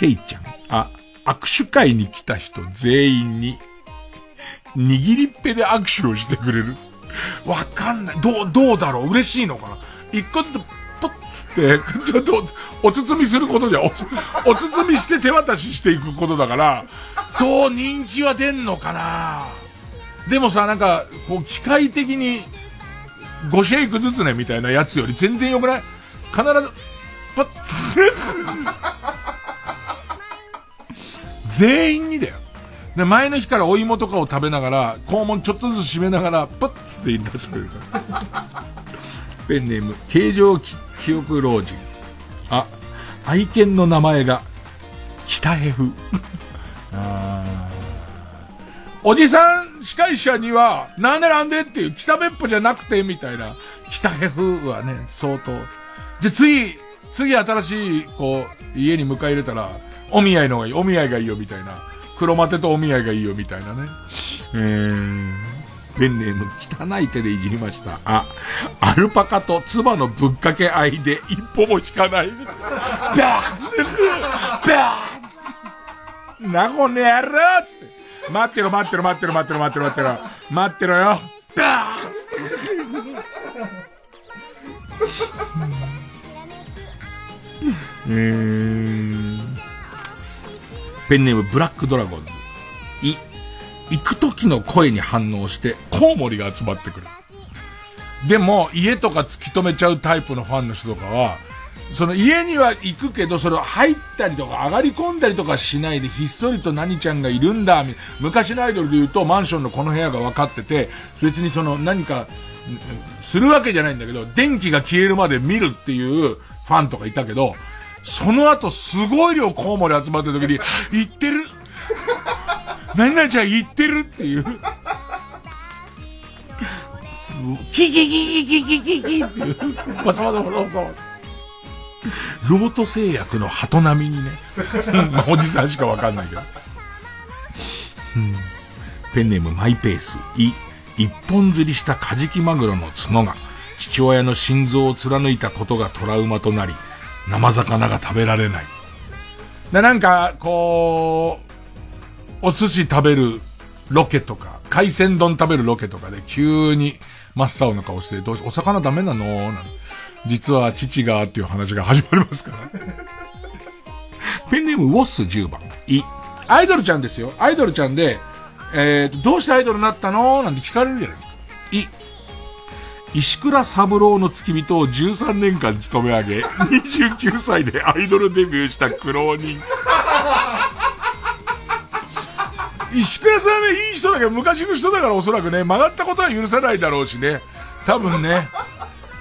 ケイちゃん。あ、握手会に来た人全員に、握りっぺで握手をしてくれる。わかんない。どう、どうだろう？嬉しいのかな？一個ずつ、ポッつって、ちょっと、お包みすることじゃん。おお包みして手渡ししていくことだから、どう人気は出んのかな？でもさ、なんか、こう、機械的に、5シェイクずつね、みたいなやつより全然良くない？必ず、パッつって、全員にだよ。で、前の日からお芋とかを食べながら、肛門ちょっとずつ閉めながら、パッつって言い出してくれるから。ペンネーム、形状記憶老人。あ、愛犬の名前が、北ヘフ。あおじさん司会者には、なんでなんでっていう、北別府じゃなくて、みたいな。北ヘフはね、相当。じゃ、次、次新しい、こう、家に迎え入れたら、お見合いの方がいい、お見合いがいいよ、みたいな。黒マテとお見合いがいいよ、みたいなね。えー、ペンネーム、汚い手でいじりました。あ、アルパカと唾のぶっかけ合いで一歩も引かない。バーッバーッなこねやろつって。待ってろ待ってろ待ってろ待ってろ待ってろ待ってろ。待ってろよ。バーッえー、ペンネームブラックドラゴンズ。い、行く時の声に反応して、コウモリが集まってくる。でも、家とか突き止めちゃうタイプのファンの人とかは、その家には行くけど、それを入ったりとか上がり込んだりとかしないで、ひっそりと何ちゃんがいるんだ、昔のアイドルで言うと、マンションのこの部屋が分かってて、別にその何か、するわけじゃないんだけど、電気が消えるまで見るっていうファンとかいたけど、その後すごい量コウモリ集まってる時に、行ってる何々ちゃん行ってるっていう。キキキキキキキキっていう。バサバサバサバサ。ロート製薬の鳩並みにね。おじさんしかわかんないけど。うん、ペンネームマイペース。い、一本釣りしたカジキマグロの角が、父親の心臓を貫いたことがトラウマとなり、生魚が食べられない。で、なんか、こう、お寿司食べるロケとか、海鮮丼食べるロケとかで急に真っ青な顔して、どうし、お魚ダメなの？なん実は父がっていう話が始まりますから。ペンネームウォッス10番。い。アイドルちゃんですよ。アイドルちゃんで、えー、どうしてアイドルになったの？なんて聞かれるじゃないですか。い。石倉三郎の付き人を13年間勤め上げ、29歳でアイドルデビューした苦労人。石倉さんね、いい人だけど、昔の人だからおそらくね、曲がったことは許さないだろうしね。多分ね。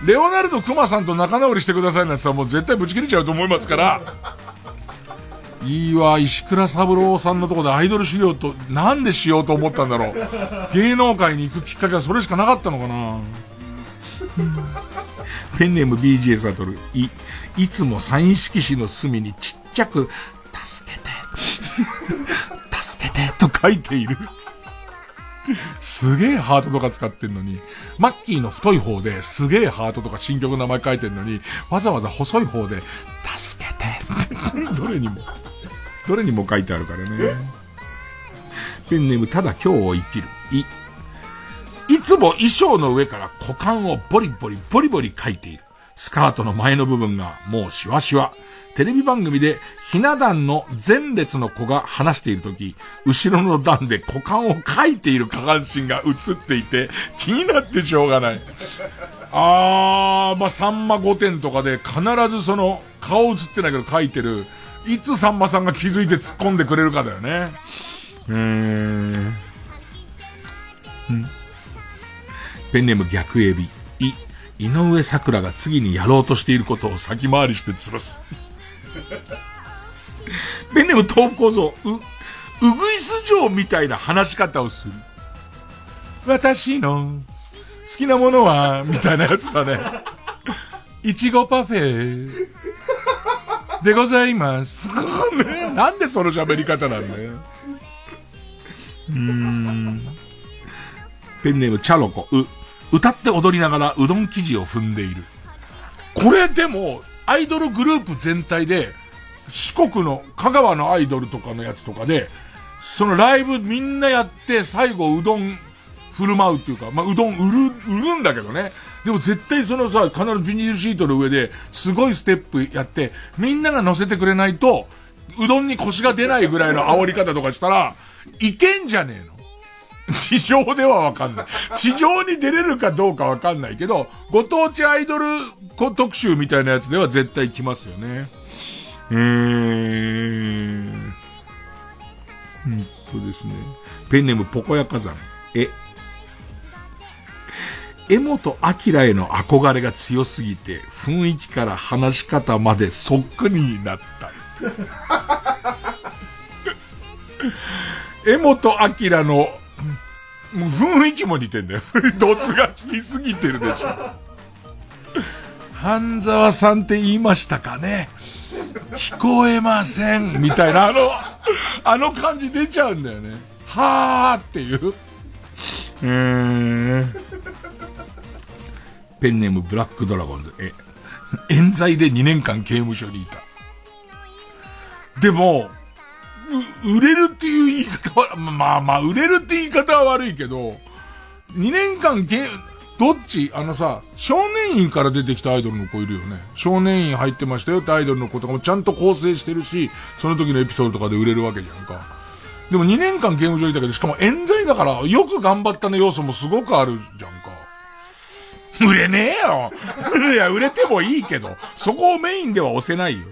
レオナルド・クマさんと仲直りしてくださいなんてさ、もう絶対ぶち切れちゃうと思いますから。いいわ、石倉三郎さんのとこでアイドル修行と、なんでしようと思ったんだろう。芸能界に行くきっかけはそれしかなかったのかな。ペンネーム BJ サトル、い、いつもサイン色紙の隅にちっちゃく、助けて、助けてと書いている。すげえハートとか使ってんのに、マッキーの太い方ですげえハートとか新曲の名前書いてんのに、わざわざ細い方で、助けて。どれにも、どれにも書いてあるからね。ペンネームただ今日を生きる。い。いつも衣装の上から股間をボリボリボリボリ書いている。スカートの前の部分がもうシワシワ。テレビ番組で、ひな壇の前列の子が話しているとき、後ろの段で股間を書いている下半身が映っていて、気になってしょうがない。あー、まあ、さんま5点とかで必ずその、顔映ってないけど書いてる、いつさんまさんが気づいて突っ込んでくれるかだよね。うーん。んペンネーム逆エビ。い、井上桜が次にやろうとしていることを先回りして潰す。ペンネーム豆腐構造、う、うぐいす城みたいな話し方をする。私の好きなものは、みたいなやつだね。いちごパフェでございます。なんでその喋り方なんだよ。うーん。ペンネームチャロコ、う、歌って踊りながらうどん生地を踏んでいる。これでも、アイドルグループ全体で、四国の、香川のアイドルとかのやつとかで、そのライブみんなやって、最後うどん振る舞うっていうか、まあ、うどん売る、売るんだけどね。でも絶対そのさ、必ずビニールシートの上で、すごいステップやって、みんなが乗せてくれないと、うどんに腰が出ないぐらいの煽り方とかしたら、いけんじゃねえの？地上ではわかんない。地上に出れるかどうかわかんないけど、ご当地アイドル特集みたいなやつでは絶対来ますよね。えー。うんとですね。ペンネームポコヤ火山。え。江本明への憧れが強すぎて、雰囲気から話し方までそっくりになった。江本明の、もう雰囲気も似てんだよ。ドスが効きすぎてるでしょ。半沢さんって言いましたかね聞こえませんみたいな、あの、あの感じ出ちゃうんだよね。はーっていう。うーん。ペンネームブラックドラゴンズ。え、冤罪で2年間刑務所にいた。でも、売れるっていう言い方は、まあまあ、売れるって言い方は悪いけど、2年間刑、どっち？あのさ、少年院から出てきたアイドルの子いるよね。少年院入ってましたよってアイドルの子とかもちゃんと構成してるし、その時のエピソードとかで売れるわけじゃんか。でも2年間刑務所にいたけど、しかも冤罪だから、よく頑張ったね要素もすごくあるじゃんか。売れねえよ いや、売れてもいいけど、そこをメインでは押せないよ。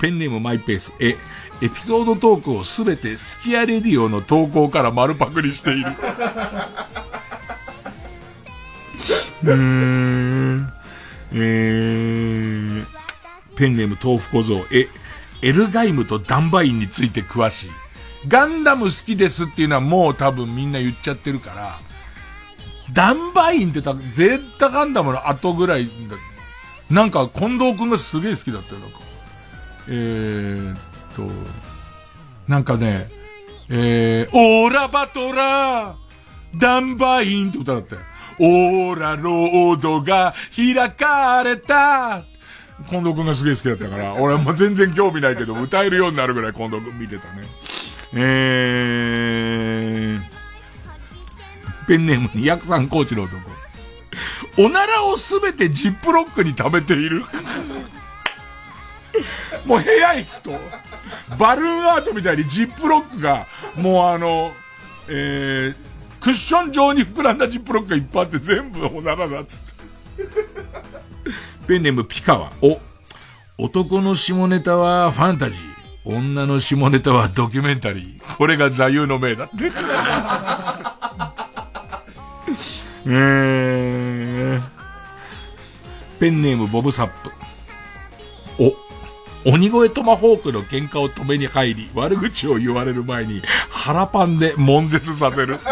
ペンネームマイペース。え、エピソードトークをすべてスキアレディオの投稿から丸パクリしている。うー。えー、ペンネーム豆腐小僧。え、エルガイムとダンバインについて詳しい。ガンダム好きですっていうのはもう多分みんな言っちゃってるから、ダンバインって多分ゼータガンダムの後ぐらいだ。なんか近藤くんがすげえ好きだったよ、なんか。えーと、なんかね、えー、オーラバトラーダンバインって歌だったよ。オーラロードが開かれた近藤くんがすげえ好きだったから、俺はもう全然興味ないけど、歌えるようになるぐらい近藤くん見てたね。えー、ペンネーム203コーチの男。おならをすべてジップロックに食べている。もう部屋行くと、バルーンアートみたいにジップロックが、もうあの、えー、クッション状に膨らんだジップロックがいっぱいあって全部おならだっつって。ペンネームピカワ。お、男の下ネタはファンタジー。女の下ネタはドキュメンタリー。これが座右の銘だって。えー、ペンネームボブサップ。鬼越トマホークの喧嘩を止めに入り、悪口を言われる前に腹パンで悶絶させる。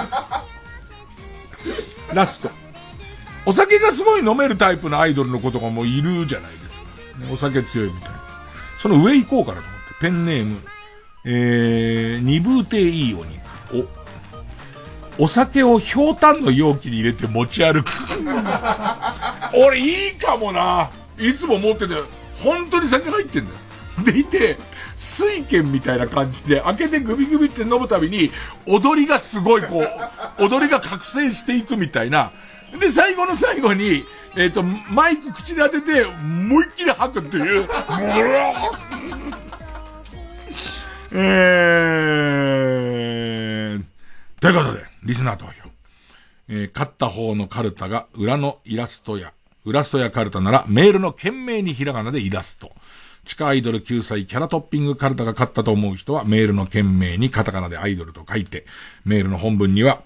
ラスト。お酒がすごい飲めるタイプのアイドルの子とかもいるじゃないですか。お酒強いみたいな。その上行こうかなと思って。ペンネーム。えー、鈍ていいお肉。お、お酒をひょうたんの容器に入れて持ち歩く。俺いいかもな。いつも持ってて、本当に酒入ってんだよ。でいて、水拳みたいな感じで、開けてグビグビって飲むたびに、踊りがすごいこう、踊りが覚醒していくみたいな。で、最後の最後に、えっ、と、マイク口で当てて、思いっきり吐くっていう。えー、ということで、リスナー投票。えー、勝った方のカルタが裏のイラストや、イラストやカルタならメールの件名にひらがなでイラスト。地下アイドル救済キャラトッピングカルタが勝ったと思う人はメールの件名にカタカナでアイドルと書いて、メールの本文には、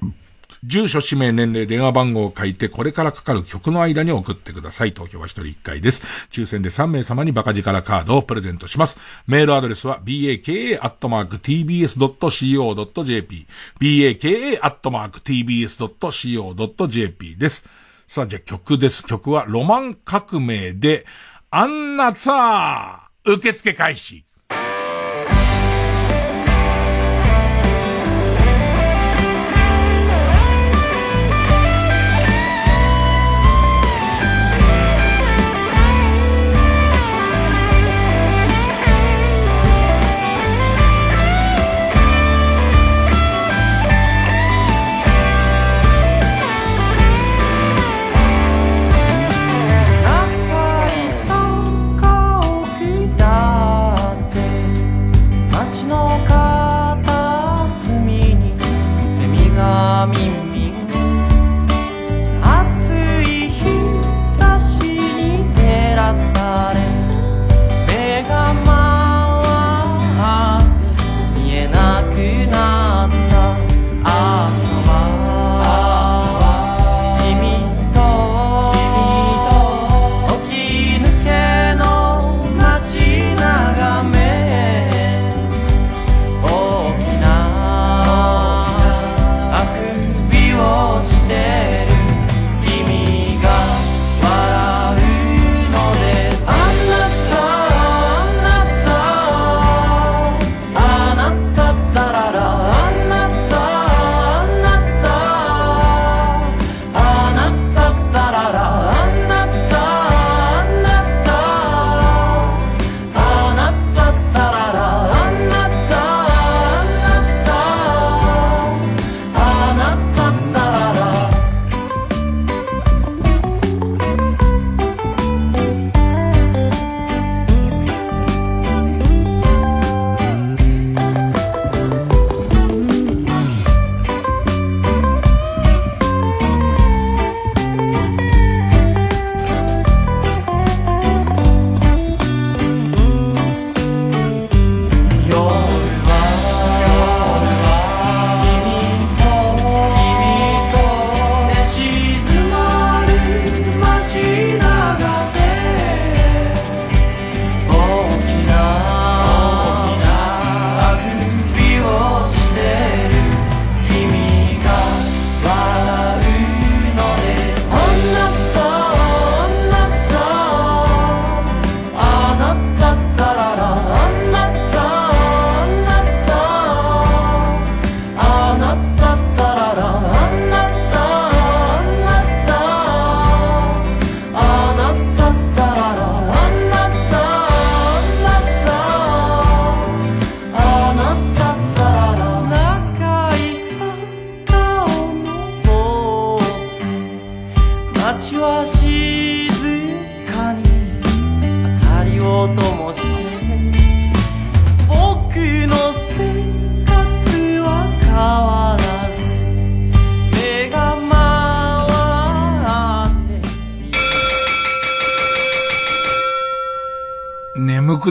住所、氏名、年齢、電話番号を書いて、これからかかる曲の間に送ってください。投票は1人1回です。抽選で3名様にバカ力カードをプレゼントします。メールアドレスは baka.tbs.co.jp baka.tbs.co.jp です。さあ、じゃあ曲です。曲はロマン革命で、あんなさ受付開始。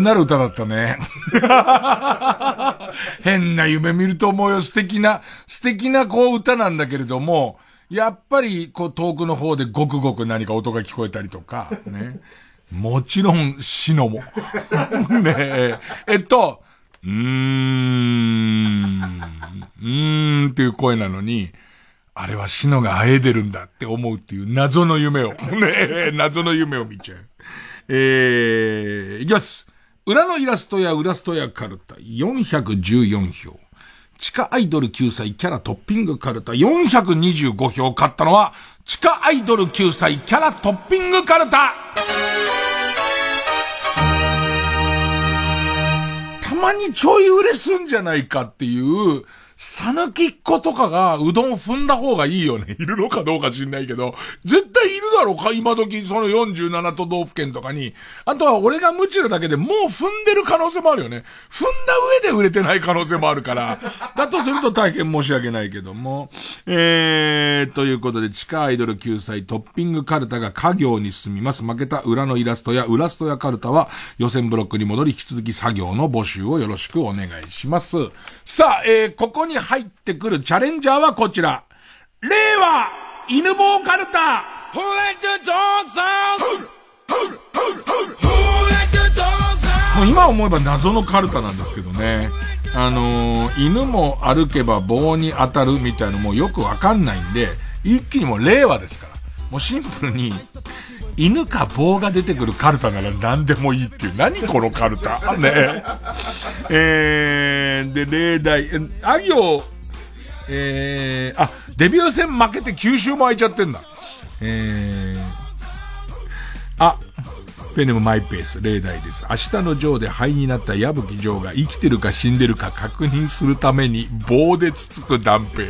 なる歌だったね。変な夢見ると思うよ。素敵な、素敵なこう歌なんだけれども、やっぱりこう遠くの方でごくごく何か音が聞こえたりとか、ね。もちろん、シノも。ねえ。えっと、うーん、うーんっていう声なのに、あれはシノが会えてるんだって思うっていう謎の夢を、ねえ、謎の夢を見ちゃう。えー、いきます。裏のイラストや裏ストやカルタ414票。地下アイドル救済キャラトッピングカルタ425票買ったのは、地下アイドル救済キャラトッピングカルタたまにちょい売れすんじゃないかっていう、さぬきっ子とかがうどん踏んだ方がいいよね。いるのかどうか知んないけど、絶対いるだろうか今時その47都道府県とかに。あとは俺が無知なだけでもう踏んでる可能性もあるよね。踏んだ上で売れてない可能性もあるから。だとすると大変申し訳ないけども。えー、ということで地下アイドル救済トッピングカルタが家業に進みます。負けた裏のイラストや裏ストやカルタは予選ブロックに戻り引き続き作業の募集をよろしくお願いします。さあ、えー、ここにに入ってくるチャレンジャーはこちら。令和犬棒カルタ Who let the dogs out? もう今思えば謎のカルタなんですけどね。あのー、犬も歩けば棒に当たるみたいなのもよくわかんないんで、一気にもう令和ですから。もうシンプルに、犬か棒が出てくるカルタなら何でもいいっていう。何このカルタねえー、で、例題、あ行、えー、あ、デビュー戦負けて九州も空いちゃってんだ。えー、あ、ペネムマイペース、例題です。明日のジョーで灰になった矢吹ジョーが生きてるか死んでるか確認するために棒でつつく断平。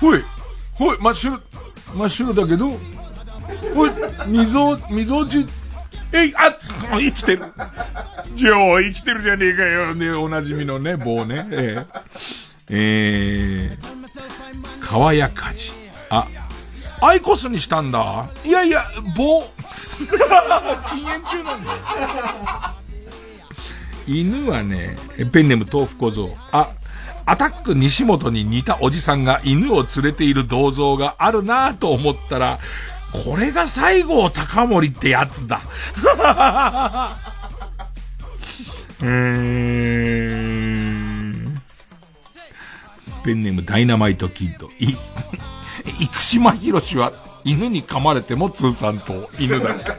ほい、ほい、真っ白、真っ白だけど、ほい、溝、溝落ち、えい、あっ、生きてる。ジョー、生きてるじゃねえかよ。ね、おなじみのね、棒ね。えー、えー、川やかじ。あ、アイコスにしたんだ。いやいや、棒。禁煙中なんだよ。犬はね、ペンネム豆腐小僧。あ、アタック西本に似たおじさんが犬を連れている銅像があるなぁと思ったら、これが西郷隆盛ってやつだ。えーん、ペンネームダイナマイトキッド。い、生島博士は犬に噛まれても通算と犬だった。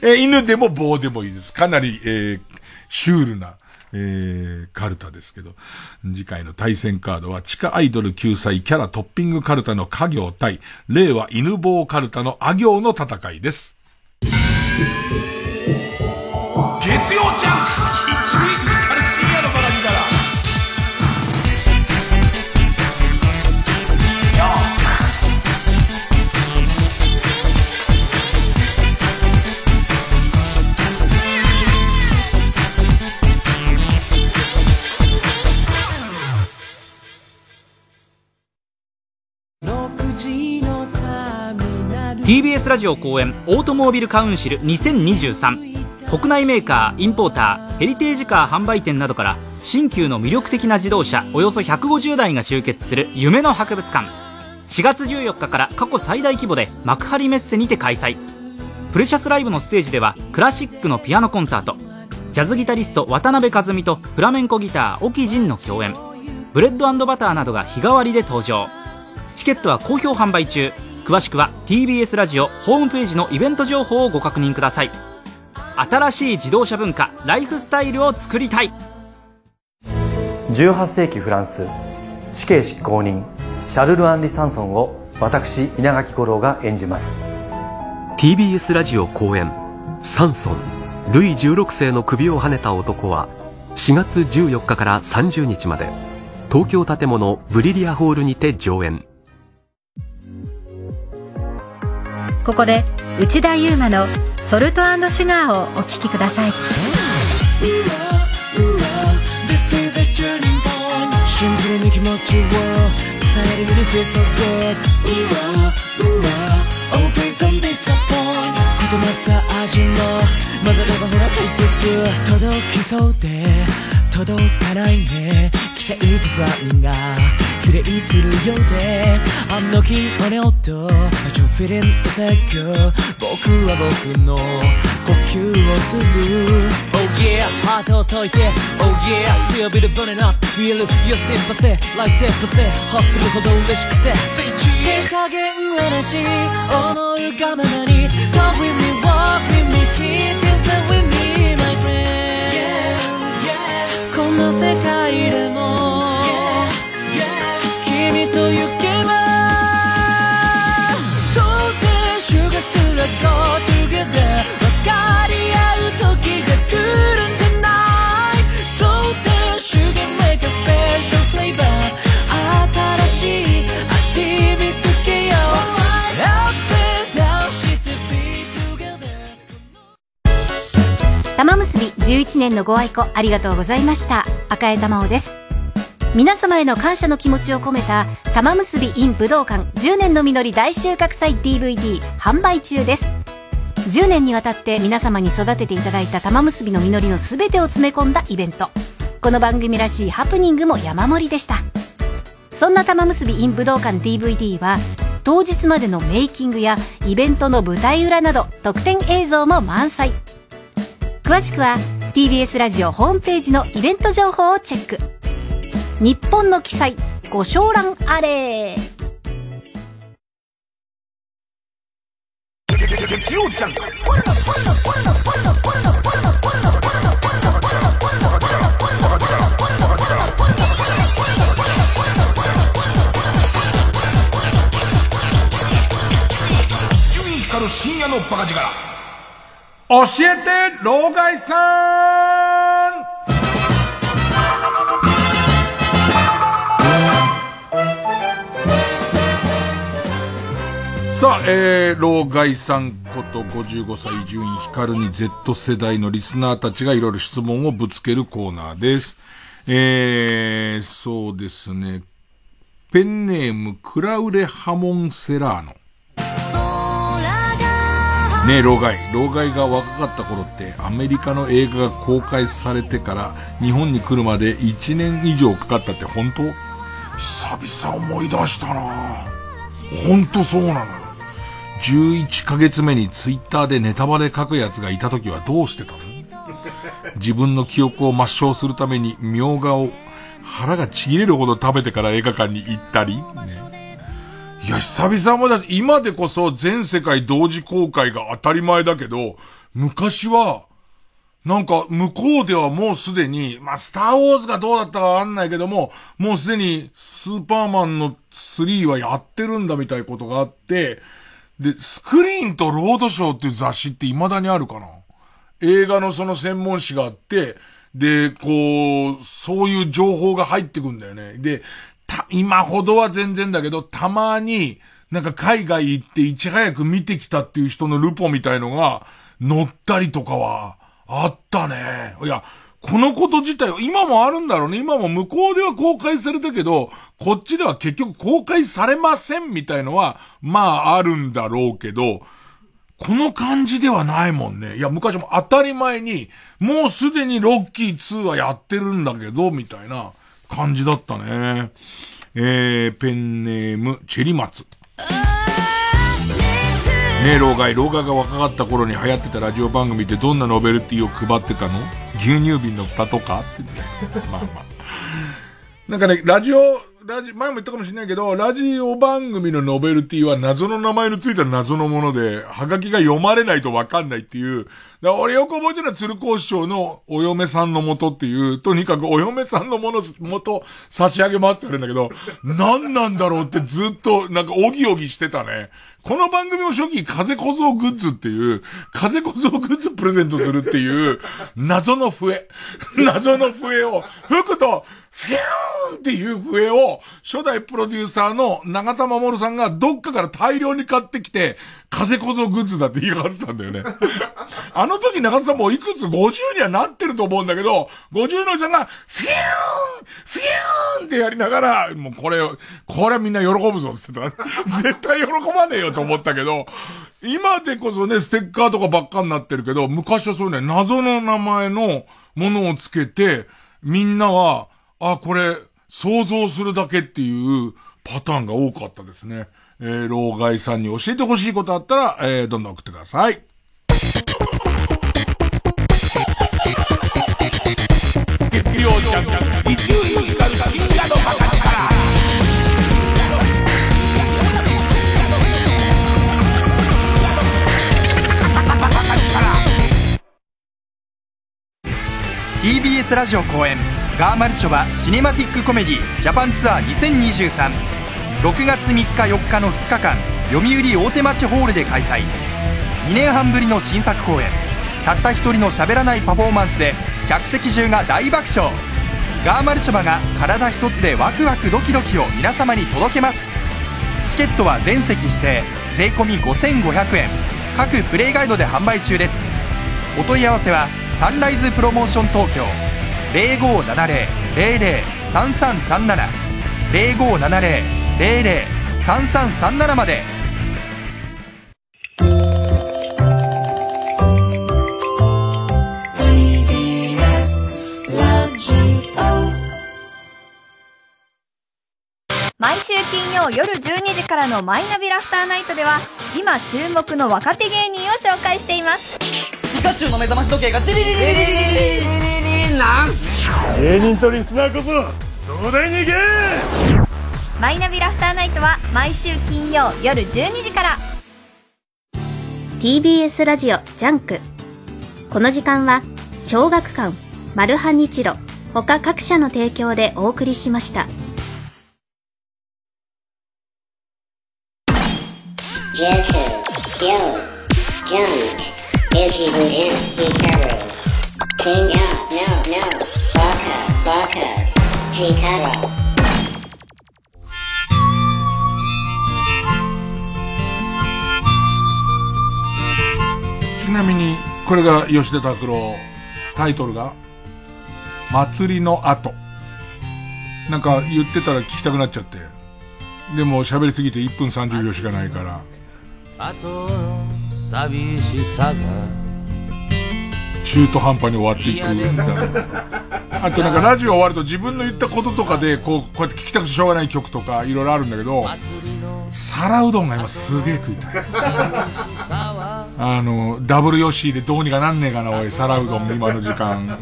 え犬でも棒でもいいです。かなり、えー、シュールな、えー、カルタですけど、次回の対戦カードは地下アイドル救済キャラトッピングカルタの家業対、令和犬坊カルタのあ行の戦いです。月曜ジャンク TBS ラジオ後援オートモービルカウンシル2023国内メーカーインポーターヘリテージカー販売店などから新旧の魅力的な自動車およそ150台が集結する夢の博物館。4月14日から過去最大規模で幕張メッセにて開催。プレシャスライブのステージではクラシックのピアノコンサート。ジャズギタリスト渡辺香津美とフラメンコギター沖仁の共演。ブレッド&バターなどが日替わりで登場。チケットは好評販売中。詳しくは TBS ラジオホームページのイベント情報をご確認ください。新しい自動車文化ライフスタイルを作りたい。18世紀フランス死刑執行人シャルル・アンリ・サンソンを私稲垣吾郎が演じます。TBS ラジオ公演「サンソンルイ16世の首をはねた男」は4月14日から30日まで東京建物ブリリアホールにて上演ここで内田悠馬の「ソルトシュガー」をお聴きください。シンプルに気持ちを伝えるユニフェース so good うわうわ Oh please don't disappoint 異なった味の混ざればほら大好き届きそうで届かないね期待と不安が比例するようであの日の音ちょフィリンと説教僕は僕の呼吸をする Oh yeah ハートを解いて Oh yeah 強火で burning up Feel your sympathy like empathy 欲するほど嬉しくて手加減はなし思うがままに Come with me walk with me keep yourself with me my friend こんな世界で11年のご愛顧ありがとうございました。皆様への感謝の気持ちを込めた玉結び in 武道館10年の実り大収穫祭 DVD 販売中です。10年にわたって皆様に育てていただいた玉結びの実りの全てを詰め込んだイベント。この番組らしいハプニングも山盛りでした。そんな玉結び in 武道館 DVD は当日までのメイキングやイベントの舞台裏など特典映像も満載。詳しくは TBS ラジオホームページのイベント情報をチェック。日本の記載ご賞覧あれ。伊集院光る深夜のバカ力。教えて老害さん。さあ、えー、老害さんこと55歳伊集院光に Z 世代のリスナーたちがいろいろ質問をぶつけるコーナーです。えー、そうですね。ペンネーム、クラウレハモンセラーノ。ねえ、老害。老害が若かった頃って、アメリカの映画が公開されてから、日本に来るまで1年以上かかったって本当？久々思い出したな本当そうなのよ。11ヶ月目にツイッターでネタバレ書く奴がいた時はどうしてたの？自分の記憶を抹消するために、みょうがを腹がちぎれるほど食べてから映画館に行ったり、ね。いや、久々もだ、今でこそ全世界同時公開が当たり前だけど、昔は、なんか、向こうではもうすでに、まあ、スターウォーズがどうだったかわかんないけども、もうすでに、スーパーマンの3はやってるんだみたいなことがあって、で、スクリーンとロードショーっていう雑誌って未だにあるかな？映画のその専門誌があって、で、こう、そういう情報が入ってくんだよね。で、た、今ほどは全然だけど、たまに、なんか海外行っていち早く見てきたっていう人のルポみたいのが載ったりとかはあったね。いや、このこと自体は、今もあるんだろうね。今も向こうでは公開されたけど、こっちでは結局公開されませんみたいのは、まああるんだろうけど、この感じではないもんね。いや、昔も当たり前に、もうすでにロッキー2はやってるんだけど、みたいな感じだったね。えー、ペンネーム、チェリマツ。ねえ、老害。老害が若かった頃に流行ってたラジオ番組ってどんなノベルティを配ってたの？牛乳瓶の蓋とか？って言ってね。まあまあ。なんかね、ラジオ、ラジ、前も言ったかもしれないけど、ラジオ番組のノベルティは謎の名前のついた謎のもので、はがきが読まれないとわかんないっていう。だから俺よく覚えてるのは鶴光師匠のお嫁さんの元っていう、とにかくお嫁さんのもの、元差し上げますって言われるんだけど、何なんだろうってずっと、なんかおぎおぎしてたね。この番組を初期、風小僧グッズっていう、風小僧グッズプレゼントするっていう、謎の笛。謎の笛を、吹くと、フィューンっていう笛を、初代プロデューサーの長田守さんがどっかから大量に買ってきて、風小僧グッズだって言い張ってたんだよね。あの時長田さんもいくつ ?50 にはなってると思うんだけど、50の人が、フィューンフィューンってやりながら、もうこれ、これみんな喜ぶぞって言ってた。絶対喜ばねえよと思ったけど、今でこそね、ステッカーとかばっかになってるけど、昔はそうね、謎の名前のものをつけて、みんなは、あ、これ、想像するだけっていうパターンが多かったですね。えー、老害さんに教えてほしいことあったら、えー、どんどん送ってください。月曜ジャンク、伊集院光る深夜のバカ力。ー TBS ラジオ公演ガーマルチョバシネマティックコメディジャパンツアー2023 6月3日4日の2日間読売大手町ホールで開催。2年半ぶりの新作公演。たった一人の喋らないパフォーマンスで客席中が大爆笑。ガーマルチョバが体一つでワクワクドキドキを皆様に届けます。チケットは全席指定。税込5500円。各プレイガイドで販売中です。お問い合わせはサンライズプロモーション東京。0570-003337 0570-003337まで毎週金曜夜12時からのマイナビラフターナイトでは今注目の若手芸人を紹介していますピカチュウの目覚まし時計がチリリリリリリリリリリなん芸人とリスナーこそ東大に行けマイナビラフターナイトは毎週金曜夜12時から TBS ラジオジャンクこの時間は小学館マルハニチロ他各社の提供でお送りしました Jazz, Yo, なみに、これが吉田拓郎、タイトルが、祭りの後。なんか言ってたら聞きたくなっちゃって。でも喋りすぎて1分30秒しかないから。あと寂しさが中途半端に終わっていくんだろう。あとなんかラジオ終わると自分の言ったこととかで、こう、こうやって聞きたくてしょうがない曲とかいろいろあるんだけど、皿うどんが今すげえ食いたい。あの、ダブルヨッシーでどうにかなんねえかな、おい、皿うどん今の時間。ね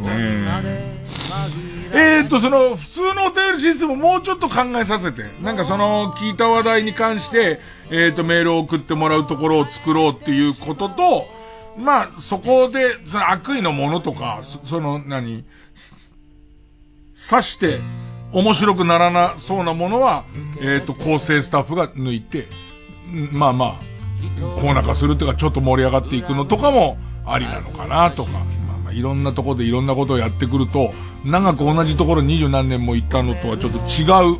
えーっと、その、普通のお便りシステムをもうちょっと考えさせて。なんかその、聞いた話題に関して、えーっと、メールを送ってもらうところを作ろうっていうことと、まあ、そこで、その悪意のものとか、そその、何、刺して、面白くならなそうなものは、えっ、と、構成スタッフが抜いて、まあまあ、コーナー化するっていうか、ちょっと盛り上がっていくのとかも、ありなのかなとか、まあまあ、いろんなところでいろんなことをやってくると、長く同じところ二十何年も行ったのとはちょっと違う、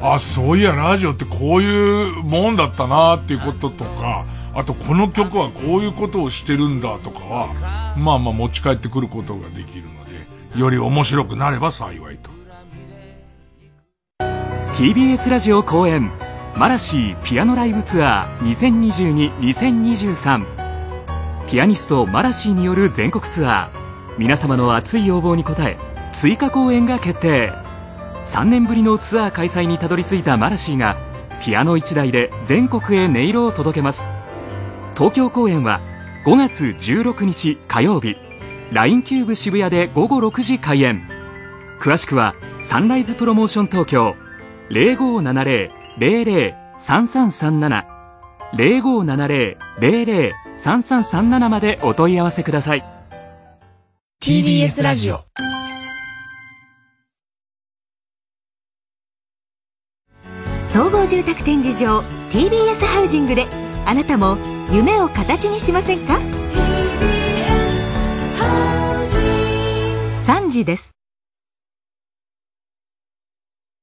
あ、そういや、ラジオってこういうもんだったなっていうこととか、あとこの曲はこういうことをしてるんだとかは、まあまあ持ち帰ってくることができるので、より面白くなれば幸いと。TBS ラジオ後援まらしぃピアノライブツアー2022-2023ピアニストまらしぃによる全国ツアー皆様の熱い要望に応え追加公演が決定。3年ぶりのツアー開催にたどり着いたまらしぃがピアノ1台で全国へ音色を届けます。東京公演は5月16日火曜日 LINE キューブ渋谷で午後6時開演。詳しくはサンライズプロモーション東京0570-00-3337 0570-00-3337までお問い合わせください。TBS ラジオ総合住宅展示場 TBS ハウジングであなたも夢を形にしませんか？3時です